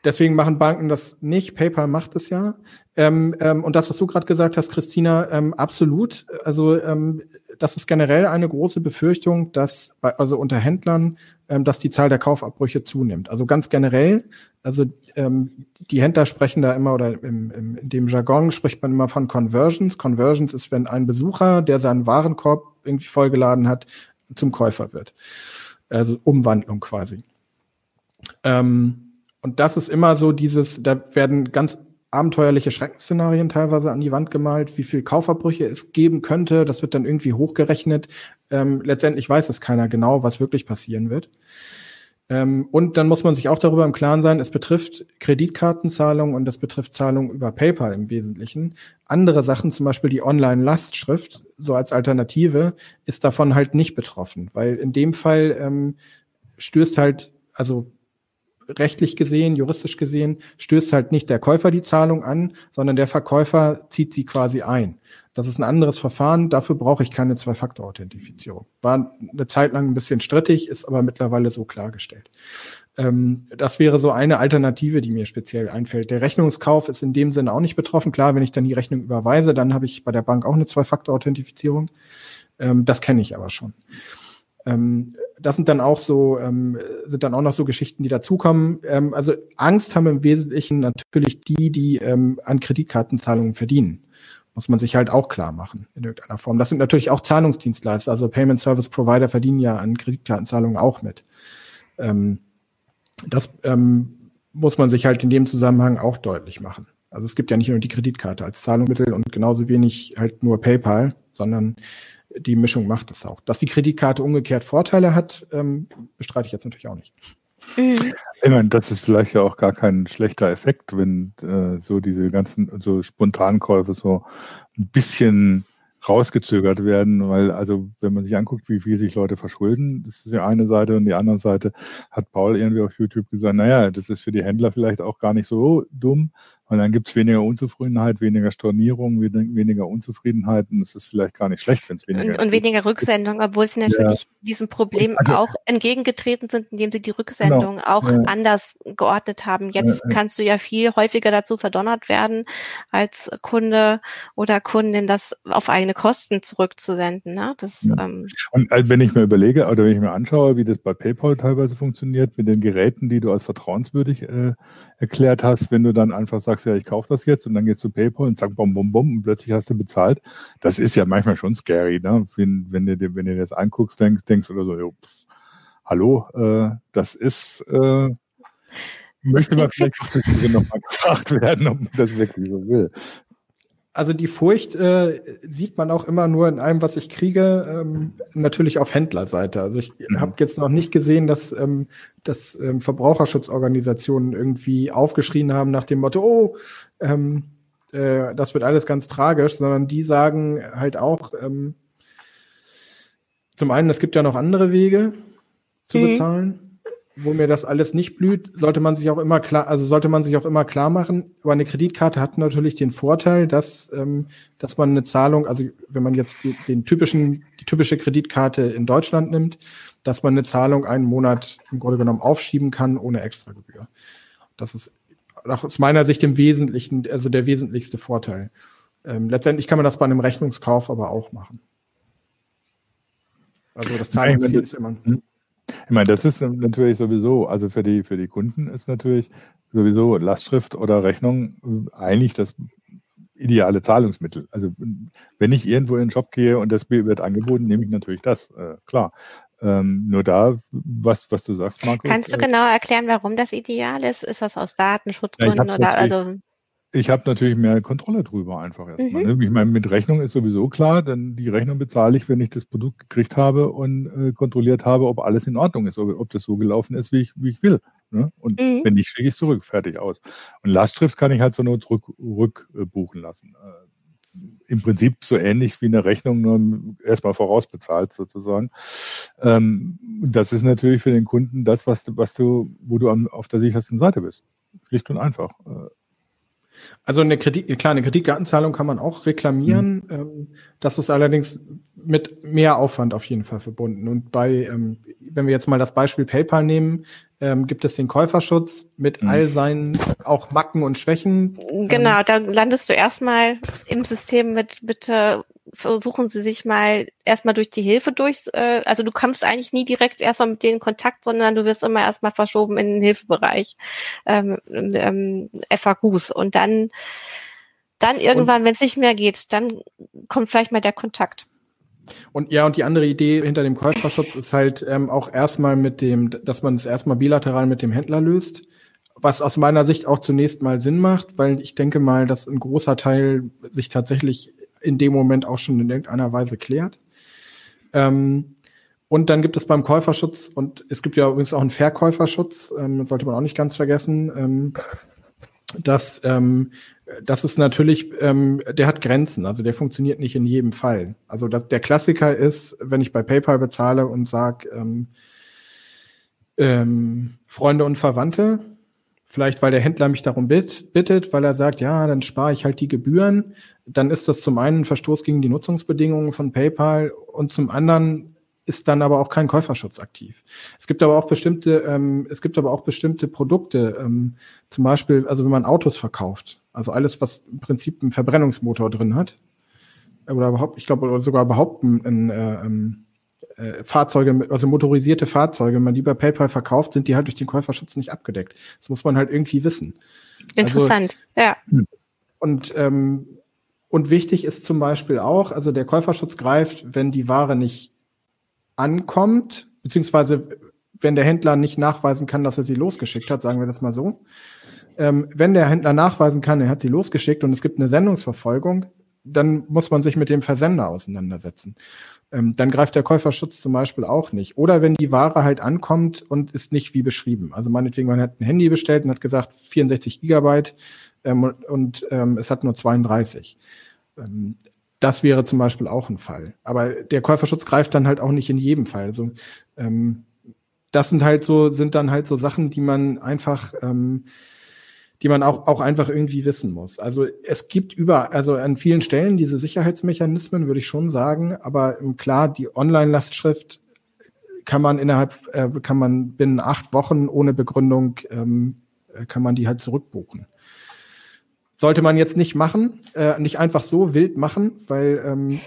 Deswegen machen Banken das nicht. PayPal macht es ja. Ähm, ähm, und das, was du gerade gesagt hast, Christina, ähm, absolut. Also ähm, das ist generell eine große Befürchtung, dass bei, also unter Händlern, ähm, dass die Zahl der Kaufabbrüche zunimmt. Also ganz generell. Also ähm, die Händler sprechen da immer oder im, im, in dem Jargon spricht man immer von Conversions. Conversions ist, wenn ein Besucher, der seinen Warenkorb irgendwie vollgeladen hat, zum Käufer wird. Also Umwandlung quasi. Ähm, und das ist immer so dieses, da werden ganz abenteuerliche Schreckensszenarien teilweise an die Wand gemalt, wie viel Kaufabbrüche es geben könnte. Das wird dann irgendwie hochgerechnet. Ähm, letztendlich weiß es keiner genau, was wirklich passieren wird. Ähm, und dann muss man sich auch darüber im Klaren sein, es betrifft Kreditkartenzahlungen und es betrifft Zahlungen über PayPal im Wesentlichen. Andere Sachen, zum Beispiel die Online-Lastschrift, so als Alternative, ist davon halt nicht betroffen, weil in dem Fall ähm, stößt halt, also rechtlich gesehen, juristisch gesehen, stößt halt nicht der Käufer die Zahlung an, sondern der Verkäufer zieht sie quasi ein. Das ist ein anderes Verfahren, dafür brauche ich keine Zwei-Faktor-Authentifizierung. War eine Zeit lang ein bisschen strittig, ist aber mittlerweile so klargestellt. Ähm, das wäre so eine Alternative, die mir speziell einfällt. Der Rechnungskauf ist in dem Sinne auch nicht betroffen. Klar, wenn ich dann die Rechnung überweise, dann habe ich bei der Bank auch eine Zwei-Faktor-Authentifizierung. Ähm, das kenne ich aber schon. Ähm, das sind dann auch so, ähm, sind dann auch noch so Geschichten, die dazukommen. Ähm, also Angst haben im Wesentlichen natürlich die, die ähm, an Kreditkartenzahlungen verdienen. Muss man sich halt auch klar machen in irgendeiner Form. Das sind natürlich auch Zahlungsdienstleister, also Payment Service Provider verdienen ja an Kreditkartenzahlungen auch mit. Ähm, das ähm, muss man sich halt in dem Zusammenhang auch deutlich machen. Also es gibt ja nicht nur die Kreditkarte als Zahlungsmittel und genauso wenig halt nur PayPal, sondern die Mischung macht es auch. Dass die Kreditkarte umgekehrt Vorteile hat, ähm, bestreite ich jetzt natürlich auch nicht. Mhm. Ich meine, das ist vielleicht ja auch gar kein schlechter Effekt, wenn äh, so diese ganzen so Spontankäufe so ein bisschen rausgezögert werden, weil also wenn man sich anguckt, wie viel sich Leute verschulden, das ist die eine Seite und die andere Seite hat Paul irgendwie auf YouTube gesagt, naja, das ist für die Händler vielleicht auch gar nicht so dumm, und dann gibt es weniger Unzufriedenheit, weniger Stornierung, weniger Unzufriedenheit. Und es ist vielleicht gar nicht schlecht, wenn es weniger Und, und weniger Rücksendung, obwohl sie natürlich ja. diesem Problem also, auch entgegengetreten sind, indem sie die Rücksendung genau, auch ja. anders geordnet haben. Jetzt ja, kannst du ja viel häufiger dazu verdonnert werden, als Kunde oder Kundin das auf eigene Kosten zurückzusenden. Ne? Das, ähm, und also wenn ich mir überlege oder wenn ich mir anschaue, wie das bei PayPal teilweise funktioniert, mit den Geräten, die du als vertrauenswürdig äh, erklärt hast, wenn du dann einfach sagst, ja, ich kaufe das jetzt und dann gehst du PayPal und zack, bom, bom, bom und plötzlich hast du bezahlt. Das ist ja manchmal schon scary, ne? Wenn, wenn du dir, wenn du dir das anguckst, denkst, denkst oder so, jo, pff, hallo, äh, das ist, äh, möchte man vielleicht noch mal gefragt werden, ob man das wirklich so will. Also die Furcht äh, sieht man auch immer nur in allem, was ich kriege, ähm, natürlich auf Händlerseite. Also ich mhm. habe jetzt noch nicht gesehen, dass, ähm, dass ähm, Verbraucherschutzorganisationen irgendwie aufgeschrien haben nach dem Motto, oh, ähm, äh, das wird alles ganz tragisch, sondern die sagen halt auch, ähm, zum einen, es gibt ja noch andere Wege zu mhm. bezahlen wo mir das alles nicht blüht, sollte man sich auch immer klar, also sollte man sich auch immer klar machen. Aber eine Kreditkarte hat natürlich den Vorteil, dass, ähm, dass man eine Zahlung, also wenn man jetzt die, den typischen, die typische Kreditkarte in Deutschland nimmt, dass man eine Zahlung einen Monat im Grunde genommen aufschieben kann ohne Extragebühr. Das ist aus meiner Sicht im Wesentlichen, also der wesentlichste Vorteil. Ähm, letztendlich kann man das bei einem Rechnungskauf aber auch machen. Also das Zahlungsziel ist immer. Hm? Ich meine, das ist natürlich sowieso, also für die, für die Kunden ist natürlich sowieso Lastschrift oder Rechnung eigentlich das ideale Zahlungsmittel. Also wenn ich irgendwo in den Shop gehe und das wird angeboten, nehme ich natürlich das, äh, klar. Ähm, nur da, was, was du sagst, Marco. Kannst du äh, genau erklären, warum das ideal ist? Ist das aus Datenschutzgründen ja, oder also? Ich habe natürlich mehr Kontrolle drüber einfach erstmal. Mhm. Ne? Ich meine, mit Rechnung ist sowieso klar, denn die Rechnung bezahle ich, wenn ich das Produkt gekriegt habe und äh, kontrolliert habe, ob alles in Ordnung ist, ob, ob das so gelaufen ist, wie ich, wie ich will. Ne? Und mhm. wenn nicht, schicke ich es zurück, fertig aus. Und Lastschrift kann ich halt so nur rückbuchen lassen. Äh, Im Prinzip so ähnlich wie eine Rechnung, nur erstmal vorausbezahlt sozusagen. Ähm, das ist natürlich für den Kunden das, was, was du, wo du am, auf der sichersten Seite bist. Schlicht und einfach. Äh, also eine Kredit, klar, eine Kreditkartenzahlung kann man auch reklamieren. Mhm. Ähm, das ist allerdings mit mehr Aufwand auf jeden Fall verbunden. Und bei, ähm, wenn wir jetzt mal das Beispiel PayPal nehmen, ähm, gibt es den Käuferschutz mit mhm. all seinen auch Macken und Schwächen. Genau, da landest du erstmal im System mit bitte versuchen Sie sich mal erstmal durch die Hilfe durch, äh, also du kommst eigentlich nie direkt erstmal mit denen in Kontakt, sondern du wirst immer erstmal verschoben in den Hilfebereich ähm, ähm, FAQs und dann dann irgendwann, wenn es nicht mehr geht, dann kommt vielleicht mal der Kontakt. Und ja, und die andere Idee hinter dem Käuferschutz ist halt ähm, auch erstmal mit dem, dass man es erstmal bilateral mit dem Händler löst, was aus meiner Sicht auch zunächst mal Sinn macht, weil ich denke mal, dass ein großer Teil sich tatsächlich in dem Moment auch schon in irgendeiner Weise klärt. Ähm, und dann gibt es beim Käuferschutz, und es gibt ja übrigens auch einen Verkäuferschutz, ähm, sollte man auch nicht ganz vergessen, ähm, dass ähm, das ist natürlich, ähm, der hat Grenzen, also der funktioniert nicht in jedem Fall. Also das, der Klassiker ist, wenn ich bei PayPal bezahle und sage, ähm, ähm, Freunde und Verwandte, Vielleicht, weil der Händler mich darum bittet, weil er sagt, ja, dann spare ich halt die Gebühren. Dann ist das zum einen ein Verstoß gegen die Nutzungsbedingungen von PayPal und zum anderen ist dann aber auch kein Käuferschutz aktiv. Es gibt aber auch bestimmte, ähm, es gibt aber auch bestimmte Produkte, ähm, zum Beispiel, also wenn man Autos verkauft, also alles, was im Prinzip einen Verbrennungsmotor drin hat, oder überhaupt, ich glaube, sogar überhaupt ein, äh, ähm, äh, Fahrzeuge, also motorisierte Fahrzeuge, wenn man die bei PayPal verkauft, sind die halt durch den Käuferschutz nicht abgedeckt. Das muss man halt irgendwie wissen. Interessant, also, ja. Und, ähm, und wichtig ist zum Beispiel auch, also der Käuferschutz greift, wenn die Ware nicht ankommt, beziehungsweise wenn der Händler nicht nachweisen kann, dass er sie losgeschickt hat, sagen wir das mal so. Ähm, wenn der Händler nachweisen kann, er hat sie losgeschickt und es gibt eine Sendungsverfolgung, dann muss man sich mit dem Versender auseinandersetzen ähm, dann greift der Käuferschutz zum Beispiel auch nicht. Oder wenn die Ware halt ankommt und ist nicht wie beschrieben. Also meinetwegen, man hat ein Handy bestellt und hat gesagt 64 Gigabyte ähm, und ähm, es hat nur 32. Ähm, das wäre zum Beispiel auch ein Fall. Aber der Käuferschutz greift dann halt auch nicht in jedem Fall. Also ähm, das sind halt so, sind dann halt so Sachen, die man einfach ähm, die man auch, auch einfach irgendwie wissen muss. Also es gibt über, also an vielen Stellen diese Sicherheitsmechanismen, würde ich schon sagen, aber klar, die Online-Lastschrift kann man innerhalb, äh, kann man binnen acht Wochen ohne Begründung, ähm, äh, kann man die halt zurückbuchen. Sollte man jetzt nicht machen, äh, nicht einfach so wild machen, weil ähm,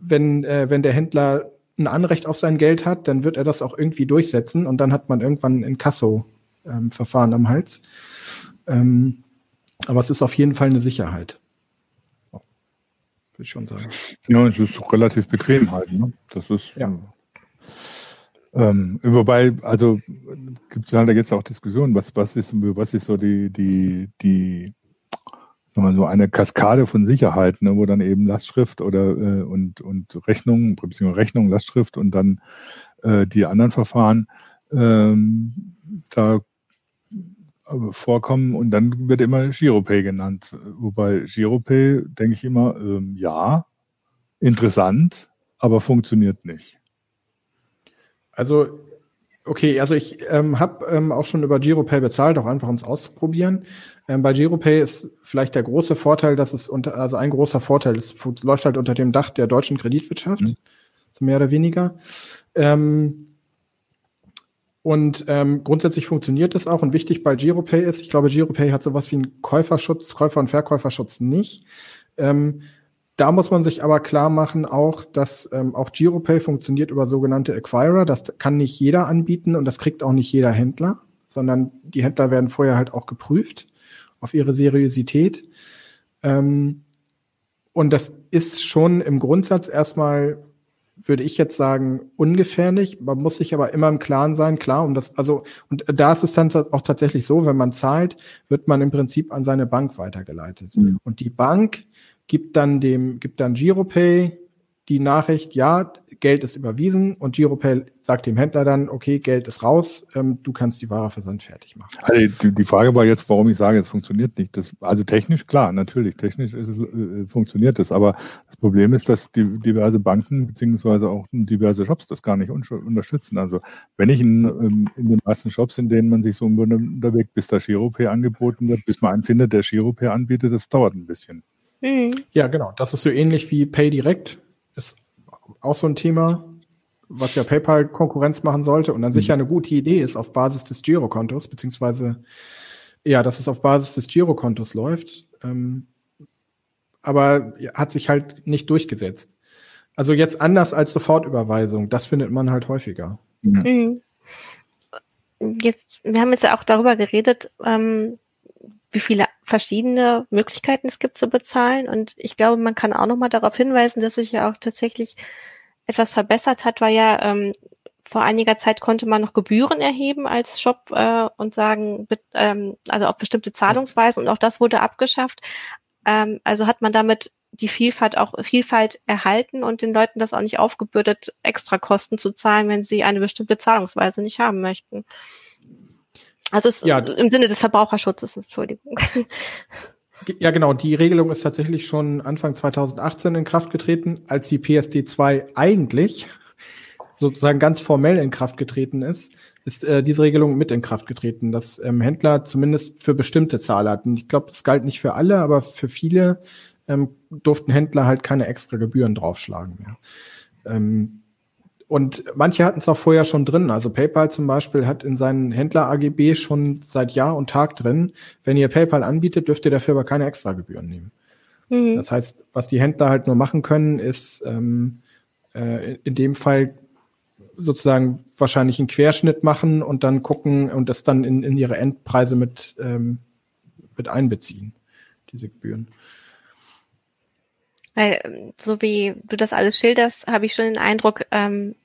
wenn, äh, wenn der Händler ein Anrecht auf sein Geld hat, dann wird er das auch irgendwie durchsetzen und dann hat man irgendwann ein Kasso-Verfahren ähm, am Hals. Ähm, aber es ist auf jeden Fall eine Sicherheit. Würde ich schon sagen. Ja, es ist relativ bequem halt. Ne? Das ist. Ja. Ähm, wobei, also gibt es halt da jetzt auch Diskussionen, was, was ist, was ist so die, die, die, so eine Kaskade von Sicherheiten, ne, wo dann eben Lastschrift oder äh, und, und Rechnung, beziehungsweise Rechnung, Lastschrift und dann äh, die anderen Verfahren ähm, da vorkommen und dann wird immer Giropay genannt. Wobei Giropay denke ich immer, ähm, ja, interessant, aber funktioniert nicht. Also Okay, also ich ähm, habe ähm, auch schon über Giropay bezahlt, auch einfach um es auszuprobieren. Ähm, bei Giropay ist vielleicht der große Vorteil, dass es unter, also ein großer Vorteil, es läuft halt unter dem Dach der deutschen Kreditwirtschaft, mhm. mehr oder weniger. Ähm, und ähm, grundsätzlich funktioniert das auch. Und wichtig bei Giropay ist, ich glaube, Giropay hat sowas wie einen Käuferschutz, Käufer- und Verkäuferschutz nicht. Ähm, da muss man sich aber klar machen auch, dass ähm, auch Giropay funktioniert über sogenannte Acquirer. Das kann nicht jeder anbieten und das kriegt auch nicht jeder Händler, sondern die Händler werden vorher halt auch geprüft auf ihre Seriosität. Ähm, und das ist schon im Grundsatz erstmal, würde ich jetzt sagen, ungefährlich. Man muss sich aber immer im Klaren sein, klar, um das, also, und da ist es dann auch tatsächlich so, wenn man zahlt, wird man im Prinzip an seine Bank weitergeleitet. Mhm. Und die Bank gibt dann dem, gibt dann Giropay die Nachricht, ja, Geld ist überwiesen und Giropay sagt dem Händler dann, okay, Geld ist raus, ähm, du kannst die Ware versand fertig machen. Also die, die, Frage war jetzt, warum ich sage, es funktioniert nicht. Das, also technisch klar, natürlich, technisch es, äh, funktioniert es, aber das Problem ist, dass die, diverse Banken beziehungsweise auch diverse Shops das gar nicht unterstützen. Also wenn ich in, ähm, in den meisten Shops, in denen man sich so unterwegs, bis da Giropay angeboten wird, bis man einen findet, der Giropay anbietet, das dauert ein bisschen. Mhm. Ja, genau. Das ist so ähnlich wie Pay Direct. Ist auch so ein Thema, was ja PayPal Konkurrenz machen sollte und dann mhm. sicher eine gute Idee ist auf Basis des Girokontos, beziehungsweise ja, dass es auf Basis des Girokontos läuft. Ähm, aber hat sich halt nicht durchgesetzt. Also jetzt anders als Sofortüberweisung, das findet man halt häufiger. Mhm. Jetzt, wir haben jetzt ja auch darüber geredet, ähm, wie viele verschiedene Möglichkeiten es gibt zu bezahlen. Und ich glaube, man kann auch nochmal darauf hinweisen, dass sich ja auch tatsächlich etwas verbessert hat, weil ja ähm, vor einiger Zeit konnte man noch Gebühren erheben als Shop äh, und sagen, ähm, also auf bestimmte Zahlungsweisen und auch das wurde abgeschafft. Ähm, also hat man damit die Vielfalt auch Vielfalt erhalten und den Leuten das auch nicht aufgebürdet, extra Kosten zu zahlen, wenn sie eine bestimmte Zahlungsweise nicht haben möchten. Also ja. im Sinne des Verbraucherschutzes, Entschuldigung. Ja, genau. Die Regelung ist tatsächlich schon Anfang 2018 in Kraft getreten, als die PSD 2 eigentlich sozusagen ganz formell in Kraft getreten ist, ist äh, diese Regelung mit in Kraft getreten, dass ähm, Händler zumindest für bestimmte Zahlarten, ich glaube, es galt nicht für alle, aber für viele ähm, durften Händler halt keine extra Gebühren draufschlagen mehr. Ähm, und manche hatten es auch vorher schon drin. Also PayPal zum Beispiel hat in seinen Händler-AGB schon seit Jahr und Tag drin, wenn ihr PayPal anbietet, dürft ihr dafür aber keine Extragebühren nehmen. Mhm. Das heißt, was die Händler halt nur machen können, ist ähm, äh, in dem Fall sozusagen wahrscheinlich einen Querschnitt machen und dann gucken und das dann in, in ihre Endpreise mit, ähm, mit einbeziehen, diese Gebühren. Weil, ähm, so wie du das alles schilderst, habe ich schon den Eindruck, ähm,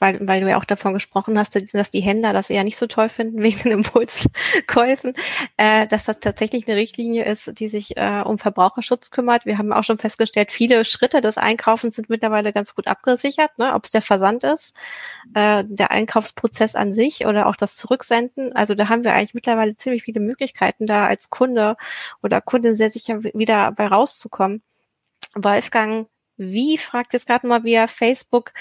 weil, weil du ja auch davon gesprochen hast, dass die Händler das eher nicht so toll finden wegen Impulskäufen, äh, dass das tatsächlich eine Richtlinie ist, die sich äh, um Verbraucherschutz kümmert. Wir haben auch schon festgestellt, viele Schritte des Einkaufens sind mittlerweile ganz gut abgesichert, ne? ob es der Versand ist, äh, der Einkaufsprozess an sich oder auch das Zurücksenden. Also da haben wir eigentlich mittlerweile ziemlich viele Möglichkeiten, da als Kunde oder Kundin sehr sicher wieder bei rauszukommen. Wolfgang wie fragt jetzt gerade mal via Facebook,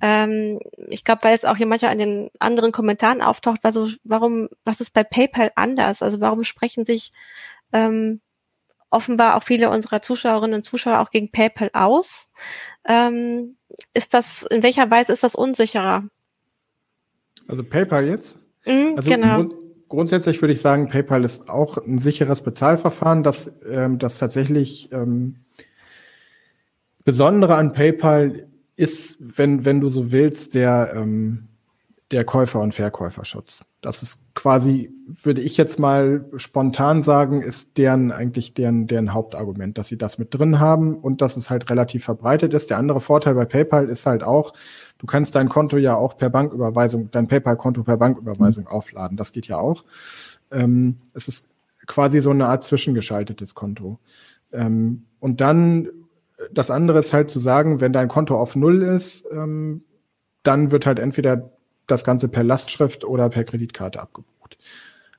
ähm, ich glaube, weil jetzt auch hier manchmal an den anderen Kommentaren auftaucht, also warum, was ist bei PayPal anders? Also warum sprechen sich ähm, offenbar auch viele unserer Zuschauerinnen und Zuschauer auch gegen PayPal aus? Ähm, ist das, in welcher Weise ist das unsicherer? Also PayPal jetzt? Mhm, also genau. Grund, grundsätzlich würde ich sagen, PayPal ist auch ein sicheres Bezahlverfahren, das, ähm, das tatsächlich ähm, Besondere an PayPal ist, wenn, wenn du so willst, der, ähm, der Käufer- und Verkäuferschutz. Das ist quasi, würde ich jetzt mal spontan sagen, ist deren eigentlich deren, deren Hauptargument, dass sie das mit drin haben und dass es halt relativ verbreitet ist. Der andere Vorteil bei PayPal ist halt auch, du kannst dein Konto ja auch per Banküberweisung, dein PayPal-Konto per Banküberweisung mhm. aufladen. Das geht ja auch. Ähm, es ist quasi so eine Art zwischengeschaltetes Konto. Ähm, und dann das andere ist halt zu sagen, wenn dein Konto auf Null ist, ähm, dann wird halt entweder das Ganze per Lastschrift oder per Kreditkarte abgebucht.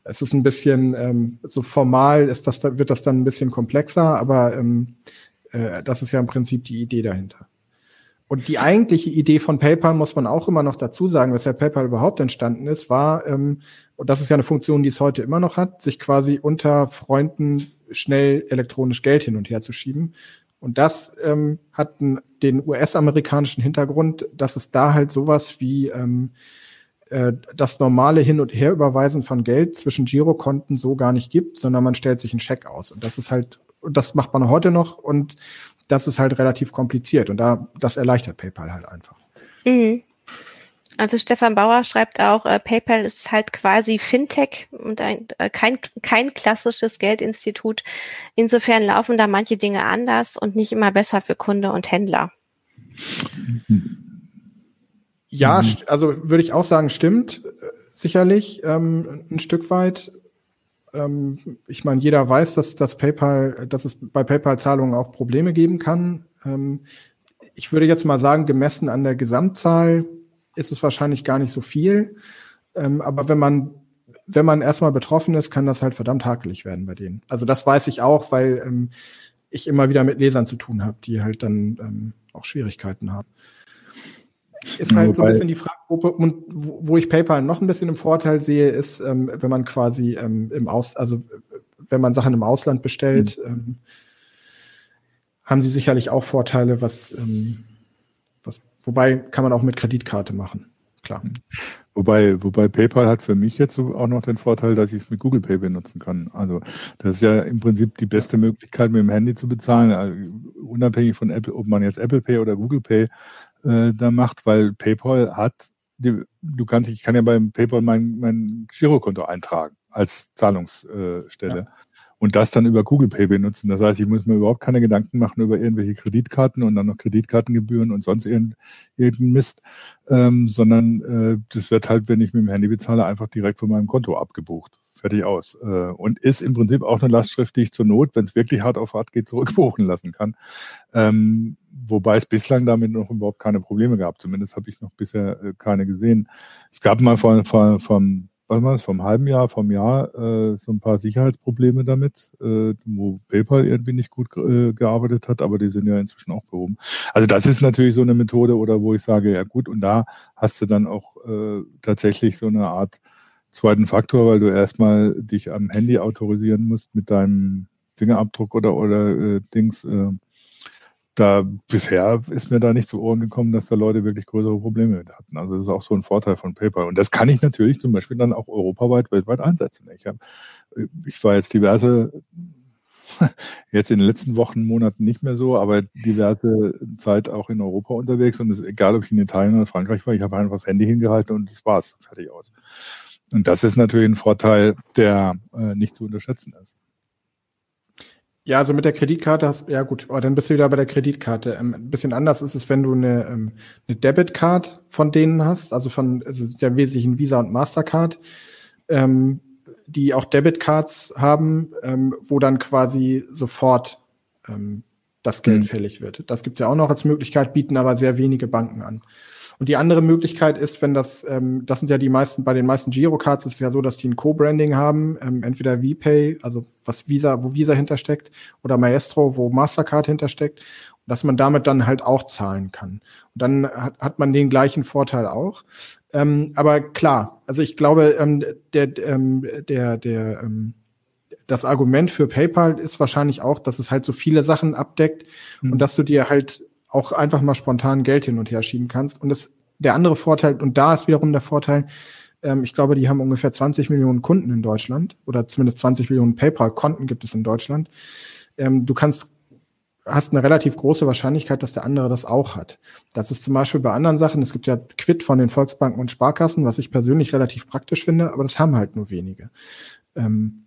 Es ist ein bisschen ähm, so formal ist das, wird das dann ein bisschen komplexer, aber ähm, äh, das ist ja im Prinzip die Idee dahinter. Und die eigentliche Idee von PayPal muss man auch immer noch dazu sagen, weshalb PayPal überhaupt entstanden ist, war, ähm, und das ist ja eine Funktion, die es heute immer noch hat, sich quasi unter Freunden schnell elektronisch Geld hin und her zu schieben. Und das ähm, hat den US-amerikanischen Hintergrund, dass es da halt sowas wie ähm, äh, das normale Hin- und Herüberweisen von Geld zwischen Girokonten so gar nicht gibt, sondern man stellt sich einen Scheck aus. Und das ist halt, das macht man heute noch und das ist halt relativ kompliziert. Und da, das erleichtert PayPal halt einfach. Mhm. Also Stefan Bauer schreibt auch, äh, PayPal ist halt quasi Fintech und ein, äh, kein, kein klassisches Geldinstitut. Insofern laufen da manche Dinge anders und nicht immer besser für Kunde und Händler. Ja, mhm. also würde ich auch sagen, stimmt äh, sicherlich ähm, ein Stück weit. Ähm, ich meine, jeder weiß, dass, dass PayPal, dass es bei PayPal-Zahlungen auch Probleme geben kann. Ähm, ich würde jetzt mal sagen, gemessen an der Gesamtzahl ist es wahrscheinlich gar nicht so viel. Ähm, aber wenn man, wenn man erstmal betroffen ist, kann das halt verdammt hakelig werden bei denen. Also das weiß ich auch, weil ähm, ich immer wieder mit Lesern zu tun habe, die halt dann ähm, auch Schwierigkeiten haben. Ist halt so ein bisschen die Frage, wo, wo, ich PayPal noch ein bisschen im Vorteil sehe, ist, ähm, wenn man quasi ähm, im Aus, also wenn man Sachen im Ausland bestellt, mhm. ähm, haben sie sicherlich auch Vorteile, was Wobei kann man auch mit Kreditkarte machen, klar. Wobei, wobei PayPal hat für mich jetzt auch noch den Vorteil, dass ich es mit Google Pay benutzen kann. Also das ist ja im Prinzip die beste Möglichkeit, mit dem Handy zu bezahlen, also unabhängig von Apple, ob man jetzt Apple Pay oder Google Pay äh, da macht, weil PayPal hat, die, du kannst, ich kann ja beim PayPal mein, mein Girokonto eintragen als Zahlungsstelle. Ja und das dann über Google Pay benutzen. Das heißt, ich muss mir überhaupt keine Gedanken machen über irgendwelche Kreditkarten und dann noch Kreditkartengebühren und sonst irgendeinen Mist, ähm, sondern äh, das wird halt, wenn ich mit dem Handy bezahle, einfach direkt von meinem Konto abgebucht. Fertig aus. Äh, und ist im Prinzip auch eine Lastschrift, die ich zur Not, wenn es wirklich hart auf hart geht, zurückbuchen lassen kann. Ähm, wobei es bislang damit noch überhaupt keine Probleme gab. Zumindest habe ich noch bisher äh, keine gesehen. Es gab mal von, von, vom was war es, vom halben Jahr, vom Jahr äh, so ein paar Sicherheitsprobleme damit, äh, wo PayPal irgendwie nicht gut äh, gearbeitet hat, aber die sind ja inzwischen auch behoben. Also das ist natürlich so eine Methode, oder wo ich sage, ja gut, und da hast du dann auch äh, tatsächlich so eine Art zweiten Faktor, weil du erstmal dich am Handy autorisieren musst mit deinem Fingerabdruck oder oder äh, Dings. Da bisher ist mir da nicht zu Ohren gekommen, dass da Leute wirklich größere Probleme mit hatten. Also das ist auch so ein Vorteil von PayPal. Und das kann ich natürlich zum Beispiel dann auch europaweit, weltweit einsetzen. Ich, hab, ich war jetzt diverse, jetzt in den letzten Wochen, Monaten nicht mehr so, aber diverse Zeit auch in Europa unterwegs. Und es ist egal, ob ich in Italien oder Frankreich war, ich habe einfach das Handy hingehalten und das war's, fertig aus. Und das ist natürlich ein Vorteil, der äh, nicht zu unterschätzen ist. Ja, also mit der Kreditkarte hast ja gut, aber dann bist du wieder bei der Kreditkarte. Ähm, ein bisschen anders ist es, wenn du eine, ähm, eine Debitcard von denen hast, also von also der wesentlichen Visa und Mastercard, ähm, die auch Debitcards haben, ähm, wo dann quasi sofort ähm, das Geld mhm. fällig wird. Das gibt's ja auch noch als Möglichkeit, bieten aber sehr wenige Banken an. Und die andere Möglichkeit ist, wenn das, ähm, das sind ja die meisten, bei den meisten Girocards ist es ja so, dass die ein Co-Branding haben, ähm, entweder VPay, also was Visa, wo Visa hintersteckt, oder Maestro, wo Mastercard hintersteckt, dass man damit dann halt auch zahlen kann. Und dann hat, hat man den gleichen Vorteil auch. Ähm, aber klar, also ich glaube, ähm, der, ähm, der, der, ähm, das Argument für PayPal ist wahrscheinlich auch, dass es halt so viele Sachen abdeckt mhm. und dass du dir halt auch einfach mal spontan Geld hin und her schieben kannst. Und das, der andere Vorteil, und da ist wiederum der Vorteil, ähm, ich glaube, die haben ungefähr 20 Millionen Kunden in Deutschland oder zumindest 20 Millionen PayPal-Konten gibt es in Deutschland. Ähm, du kannst hast eine relativ große Wahrscheinlichkeit, dass der andere das auch hat. Das ist zum Beispiel bei anderen Sachen, es gibt ja Quid von den Volksbanken und Sparkassen, was ich persönlich relativ praktisch finde, aber das haben halt nur wenige. Ähm,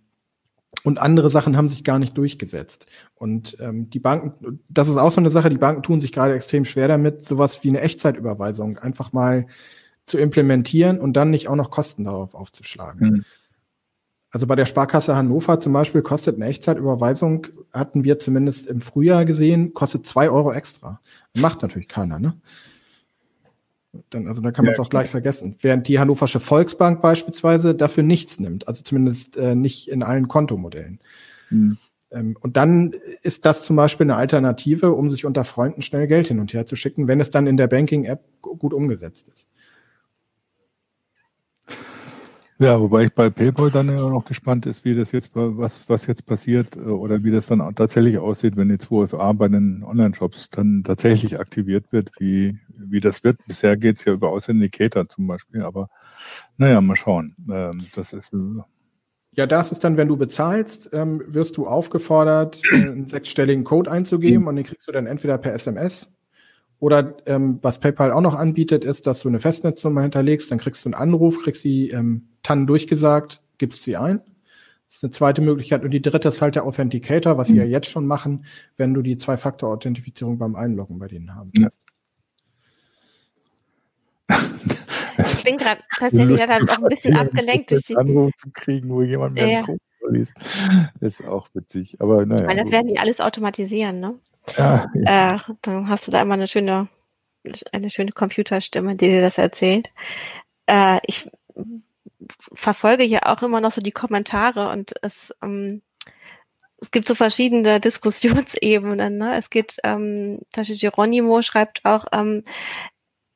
und andere Sachen haben sich gar nicht durchgesetzt. Und ähm, die Banken, das ist auch so eine Sache, die Banken tun sich gerade extrem schwer damit, sowas wie eine Echtzeitüberweisung einfach mal zu implementieren und dann nicht auch noch Kosten darauf aufzuschlagen. Mhm. Also bei der Sparkasse Hannover zum Beispiel kostet eine Echtzeitüberweisung, hatten wir zumindest im Frühjahr gesehen, kostet zwei Euro extra. Macht natürlich keiner, ne? Dann, also da kann man es ja, auch gleich vergessen. Während die Hannoversche Volksbank beispielsweise dafür nichts nimmt, also zumindest äh, nicht in allen Kontomodellen. Mhm. Ähm, und dann ist das zum Beispiel eine Alternative, um sich unter Freunden schnell Geld hin und her zu schicken, wenn es dann in der Banking-App gut umgesetzt ist. Ja, wobei ich bei PayPal dann ja noch gespannt ist, wie das jetzt, was, was jetzt passiert äh, oder wie das dann tatsächlich aussieht, wenn jetzt OFA bei den Online-Shops dann tatsächlich aktiviert wird, wie, wie das wird. Bisher geht es ja über Authenticator zum Beispiel, aber naja, mal schauen. Ähm, das ist. Äh, ja, das ist dann, wenn du bezahlst, ähm, wirst du aufgefordert, äh, einen sechsstelligen Code einzugeben mhm. und den kriegst du dann entweder per SMS oder ähm, was PayPal auch noch anbietet, ist, dass du eine Festnetznummer hinterlegst, dann kriegst du einen Anruf, kriegst die ähm, TAN durchgesagt, gibst sie ein. Das ist eine zweite Möglichkeit. Und die dritte ist halt der Authenticator, was sie ja mhm. jetzt schon machen, wenn du die Zwei-Faktor-Authentifizierung beim Einloggen bei denen haben willst. Ja. Ich bin gerade tatsächlich dann auch ein bisschen abgelenkt durch die Anruf zu kriegen, wo jemand mir ja. einen liest. ist auch witzig. Aber naja. Ich meine, das werden die alles automatisieren, ne? Ja, ja. Äh, dann hast du da immer eine schöne, eine schöne Computerstimme, die dir das erzählt. Äh, ich verfolge hier auch immer noch so die Kommentare und es, ähm, es gibt so verschiedene Diskussionsebenen. Ne? Es geht, ähm, Tasche Geronimo schreibt auch, ähm,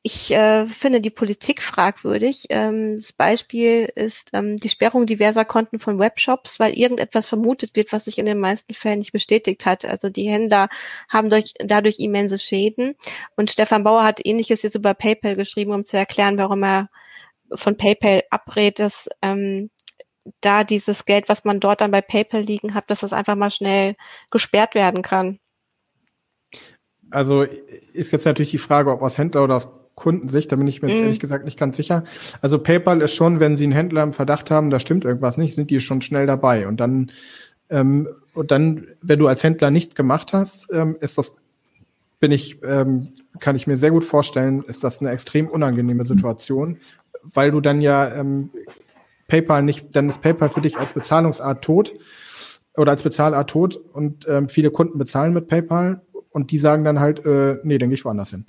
ich äh, finde die Politik fragwürdig. Ähm, das Beispiel ist ähm, die Sperrung diverser Konten von Webshops, weil irgendetwas vermutet wird, was sich in den meisten Fällen nicht bestätigt hat. Also die Händler haben durch, dadurch immense Schäden. Und Stefan Bauer hat ähnliches jetzt über PayPal geschrieben, um zu erklären, warum er von PayPal abrät, dass ähm, da dieses Geld, was man dort dann bei PayPal liegen hat, dass das einfach mal schnell gesperrt werden kann. Also ist jetzt natürlich die Frage, ob aus Händler oder aus Kundensicht, da bin ich mir jetzt mm. ehrlich gesagt nicht ganz sicher. Also PayPal ist schon, wenn Sie einen Händler im Verdacht haben, da stimmt irgendwas nicht, sind die schon schnell dabei. Und dann, ähm, und dann, wenn du als Händler nichts gemacht hast, ähm, ist das, bin ich, ähm, kann ich mir sehr gut vorstellen, ist das eine extrem unangenehme Situation, weil du dann ja ähm, PayPal nicht, dann ist PayPal für dich als Bezahlungsart tot oder als Bezahlart tot und ähm, viele Kunden bezahlen mit PayPal und die sagen dann halt, äh, nee, dann gehe ich woanders hin.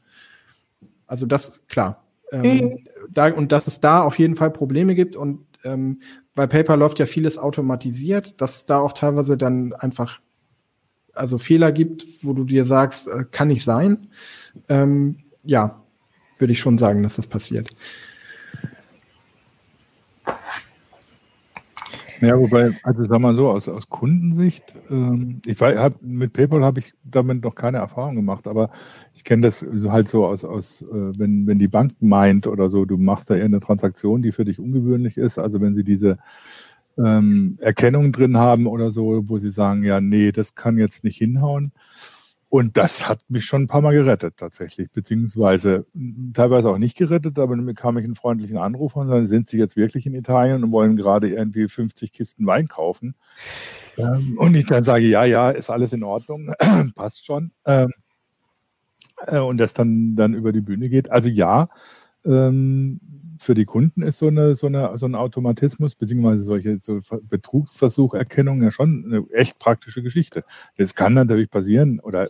Also das, klar. Ähm, mhm. da, und dass es da auf jeden Fall Probleme gibt und ähm, bei PayPal läuft ja vieles automatisiert, dass es da auch teilweise dann einfach also Fehler gibt, wo du dir sagst, äh, kann nicht sein. Ähm, ja, würde ich schon sagen, dass das passiert. Ja, wobei, also sag mal so, aus, aus Kundensicht, ähm, ich weiß, hab, mit PayPal habe ich damit noch keine Erfahrung gemacht, aber ich kenne das halt so aus, aus äh, wenn, wenn die Bank meint oder so, du machst da eher eine Transaktion, die für dich ungewöhnlich ist, also wenn sie diese ähm, Erkennung drin haben oder so, wo sie sagen, ja, nee, das kann jetzt nicht hinhauen, und das hat mich schon ein paar Mal gerettet tatsächlich, beziehungsweise teilweise auch nicht gerettet, aber dann bekam ich einen freundlichen Anruf und dann sind sie jetzt wirklich in Italien und wollen gerade irgendwie 50 Kisten Wein kaufen. Ähm, und ich dann sage, ja, ja, ist alles in Ordnung, passt schon. Ähm, äh, und das dann, dann über die Bühne geht. Also ja, ähm, für die Kunden ist so, eine, so, eine, so ein Automatismus beziehungsweise solche so Betrugsversucherkennung ja schon eine echt praktische Geschichte. Das kann natürlich passieren oder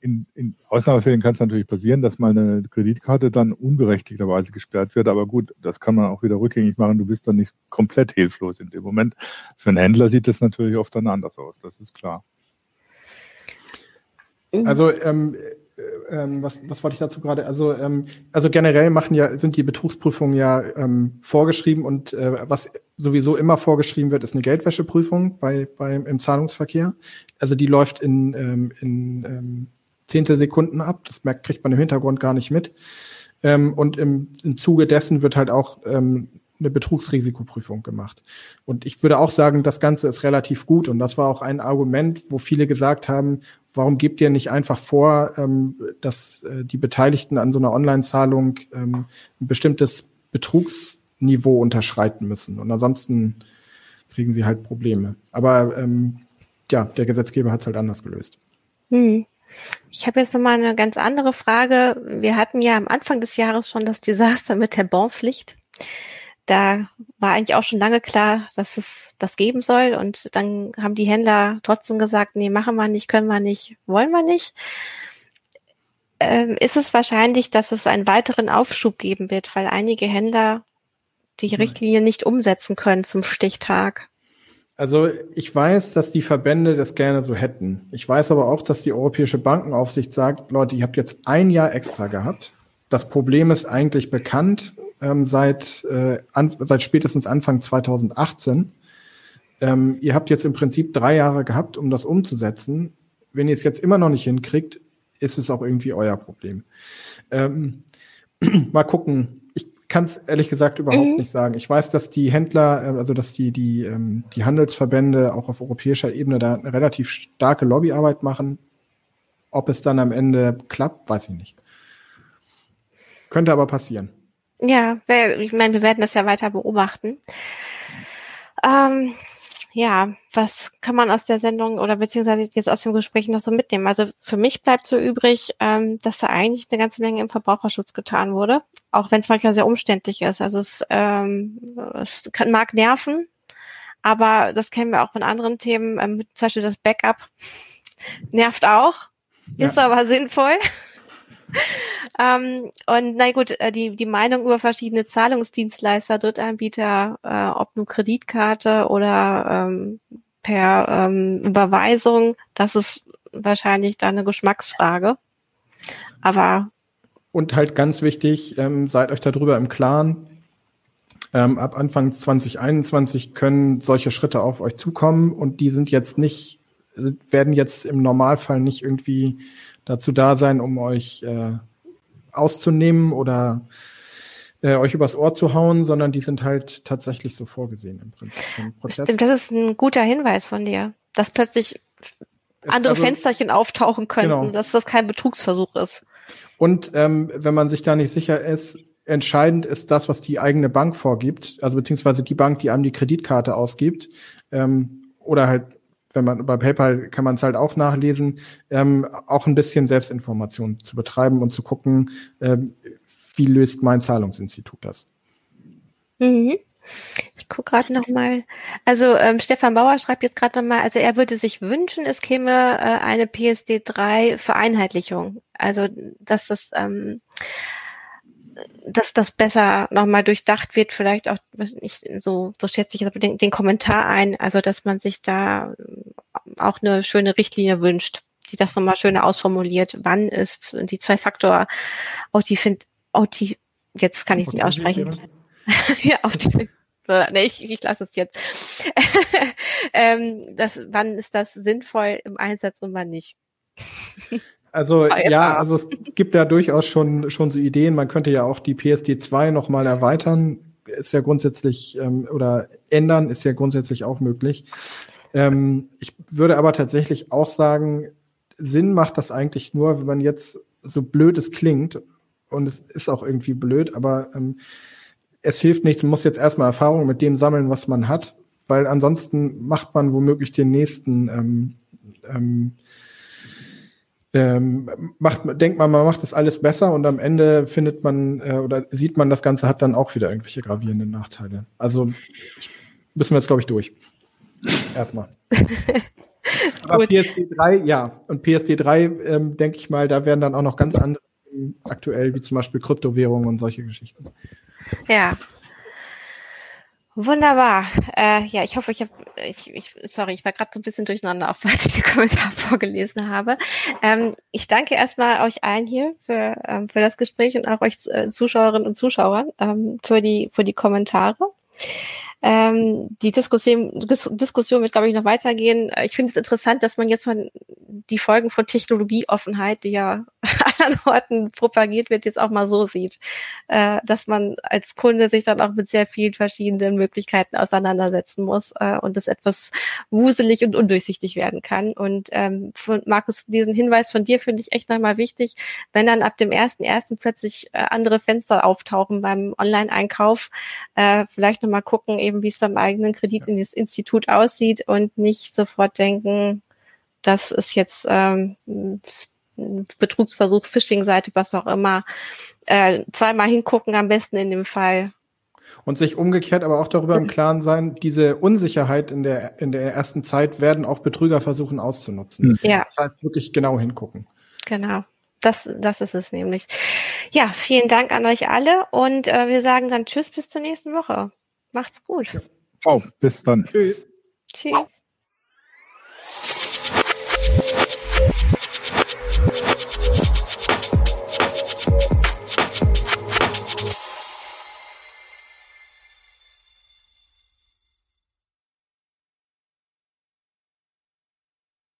in, in Ausnahmefällen kann es natürlich passieren, dass mal eine Kreditkarte dann unberechtigterweise gesperrt wird. Aber gut, das kann man auch wieder rückgängig machen. Du bist dann nicht komplett hilflos in dem Moment. Für einen Händler sieht das natürlich oft dann anders aus. Das ist klar. Also ähm, ähm, was, was wollte ich dazu gerade? Also, ähm, also generell machen ja, sind die Betrugsprüfungen ja ähm, vorgeschrieben und äh, was sowieso immer vorgeschrieben wird, ist eine Geldwäscheprüfung bei, bei, im Zahlungsverkehr. Also die läuft in, ähm, in ähm, Zehntelsekunden ab. Das merkt, kriegt man im Hintergrund gar nicht mit. Ähm, und im, im Zuge dessen wird halt auch ähm, eine Betrugsrisikoprüfung gemacht. Und ich würde auch sagen, das Ganze ist relativ gut. Und das war auch ein Argument, wo viele gesagt haben, warum gebt ihr nicht einfach vor, ähm, dass äh, die Beteiligten an so einer Online-Zahlung ähm, ein bestimmtes Betrugsniveau unterschreiten müssen? Und ansonsten kriegen sie halt Probleme. Aber ähm, ja, der Gesetzgeber hat es halt anders gelöst. Hm. Ich habe jetzt nochmal eine ganz andere Frage. Wir hatten ja am Anfang des Jahres schon das Desaster mit der Bonpflicht. Da war eigentlich auch schon lange klar, dass es das geben soll. Und dann haben die Händler trotzdem gesagt, nee, machen wir nicht, können wir nicht, wollen wir nicht. Ähm, ist es wahrscheinlich, dass es einen weiteren Aufschub geben wird, weil einige Händler die Richtlinie nicht umsetzen können zum Stichtag? Also ich weiß, dass die Verbände das gerne so hätten. Ich weiß aber auch, dass die Europäische Bankenaufsicht sagt, Leute, ihr habt jetzt ein Jahr extra gehabt. Das Problem ist eigentlich bekannt ähm, seit, äh, an, seit spätestens Anfang 2018. Ähm, ihr habt jetzt im Prinzip drei Jahre gehabt, um das umzusetzen. Wenn ihr es jetzt immer noch nicht hinkriegt, ist es auch irgendwie euer Problem. Ähm, mal gucken, kann es ehrlich gesagt überhaupt mhm. nicht sagen. Ich weiß, dass die Händler, äh, also dass die, die, ähm, die Handelsverbände auch auf europäischer Ebene da eine relativ starke Lobbyarbeit machen. Ob es dann am Ende klappt, weiß ich nicht. Könnte aber passieren. Ja, ich meine, wir werden das ja weiter beobachten. Ähm, ja, was kann man aus der Sendung oder beziehungsweise jetzt aus dem Gespräch noch so mitnehmen? Also für mich bleibt so übrig, ähm, dass da eigentlich eine ganze Menge im Verbraucherschutz getan wurde, auch wenn es manchmal sehr umständlich ist. Also es, ähm, es kann, mag nerven, aber das kennen wir auch von anderen Themen, ähm, zum Beispiel das Backup nervt auch, ja. ist aber sinnvoll. ähm, und na gut, äh, die, die Meinung über verschiedene Zahlungsdienstleister, Drittanbieter, äh, ob nur Kreditkarte oder ähm, per ähm, Überweisung, das ist wahrscheinlich dann eine Geschmacksfrage. Aber und halt ganz wichtig, ähm, seid euch darüber im Klaren. Ähm, ab Anfang 2021 können solche Schritte auf euch zukommen und die sind jetzt nicht, werden jetzt im Normalfall nicht irgendwie dazu da sein, um euch äh, auszunehmen oder äh, euch übers Ohr zu hauen, sondern die sind halt tatsächlich so vorgesehen im Prinzip. Im. Stimmt, das ist ein guter Hinweis von dir, dass plötzlich andere also, Fensterchen auftauchen könnten, genau. dass das kein Betrugsversuch ist. Und ähm, wenn man sich da nicht sicher ist, entscheidend ist das, was die eigene Bank vorgibt, also beziehungsweise die Bank, die einem die Kreditkarte ausgibt, ähm, oder halt wenn man bei PayPal kann man es halt auch nachlesen, ähm, auch ein bisschen Selbstinformation zu betreiben und zu gucken, ähm, wie löst mein Zahlungsinstitut das. Mhm. Ich gucke gerade noch mal. Also ähm, Stefan Bauer schreibt jetzt gerade noch mal, also er würde sich wünschen, es käme äh, eine PSD3 Vereinheitlichung. Also dass das ähm, dass das besser nochmal durchdacht wird, vielleicht auch, ich, so, so schätze ich den, den Kommentar ein, also dass man sich da auch eine schöne Richtlinie wünscht, die das nochmal schöner ausformuliert. Wann ist die Zwei-Faktor Autif, Autif, jetzt kann ich es nicht aussprechen. ja, Autif, nee, ich, ich lasse es jetzt. ähm, das, wann ist das sinnvoll im Einsatz und wann nicht? Also ja, also es gibt ja durchaus schon schon so Ideen. Man könnte ja auch die PSD 2 noch mal erweitern, ist ja grundsätzlich ähm, oder ändern ist ja grundsätzlich auch möglich. Ähm, ich würde aber tatsächlich auch sagen, Sinn macht das eigentlich nur, wenn man jetzt so blöd es klingt und es ist auch irgendwie blöd, aber ähm, es hilft nichts. Man muss jetzt erstmal Erfahrung mit dem sammeln, was man hat, weil ansonsten macht man womöglich den nächsten ähm, ähm, ähm, macht, denkt man, man macht das alles besser und am Ende findet man äh, oder sieht man, das Ganze hat dann auch wieder irgendwelche gravierenden Nachteile. Also müssen wir jetzt, glaube ich, durch. Erstmal. Aber PSD 3, ja. Und PSD 3, ähm, denke ich mal, da werden dann auch noch ganz andere aktuell, wie zum Beispiel Kryptowährungen und solche Geschichten. Ja, Wunderbar. Äh, ja, ich hoffe, ich habe, ich, ich, sorry, ich war gerade so ein bisschen durcheinander, auch weil ich den Kommentar vorgelesen habe. Ähm, ich danke erstmal euch allen hier für, ähm, für das Gespräch und auch euch äh, Zuschauerinnen und Zuschauern ähm, für die für die Kommentare. Ähm, die Diskussion, Dis Diskussion wird, glaube ich, noch weitergehen. Ich finde es interessant, dass man jetzt von die Folgen von Technologieoffenheit, die ja an Orten propagiert wird, jetzt auch mal so sieht, äh, dass man als Kunde sich dann auch mit sehr vielen verschiedenen Möglichkeiten auseinandersetzen muss äh, und es etwas wuselig und undurchsichtig werden kann. Und ähm, von Markus, diesen Hinweis von dir finde ich echt nochmal wichtig, wenn dann ab dem ersten ersten plötzlich äh, andere Fenster auftauchen beim Online-Einkauf, äh, vielleicht nochmal gucken, eben wie es beim eigenen Kreditinstitut aussieht und nicht sofort denken, das ist jetzt ähm, Betrugsversuch, Phishing-Seite, was auch immer. Äh, zweimal hingucken am besten in dem Fall. Und sich umgekehrt aber auch darüber im Klaren sein, diese Unsicherheit in der, in der ersten Zeit werden auch Betrüger versuchen auszunutzen. Ja, Das heißt, wirklich genau hingucken. genau. Das, das ist es nämlich. Ja, vielen Dank an euch alle und äh, wir sagen dann Tschüss bis zur nächsten Woche. Macht's gut. Ciao, bis dann. Tschüss. Tschüss.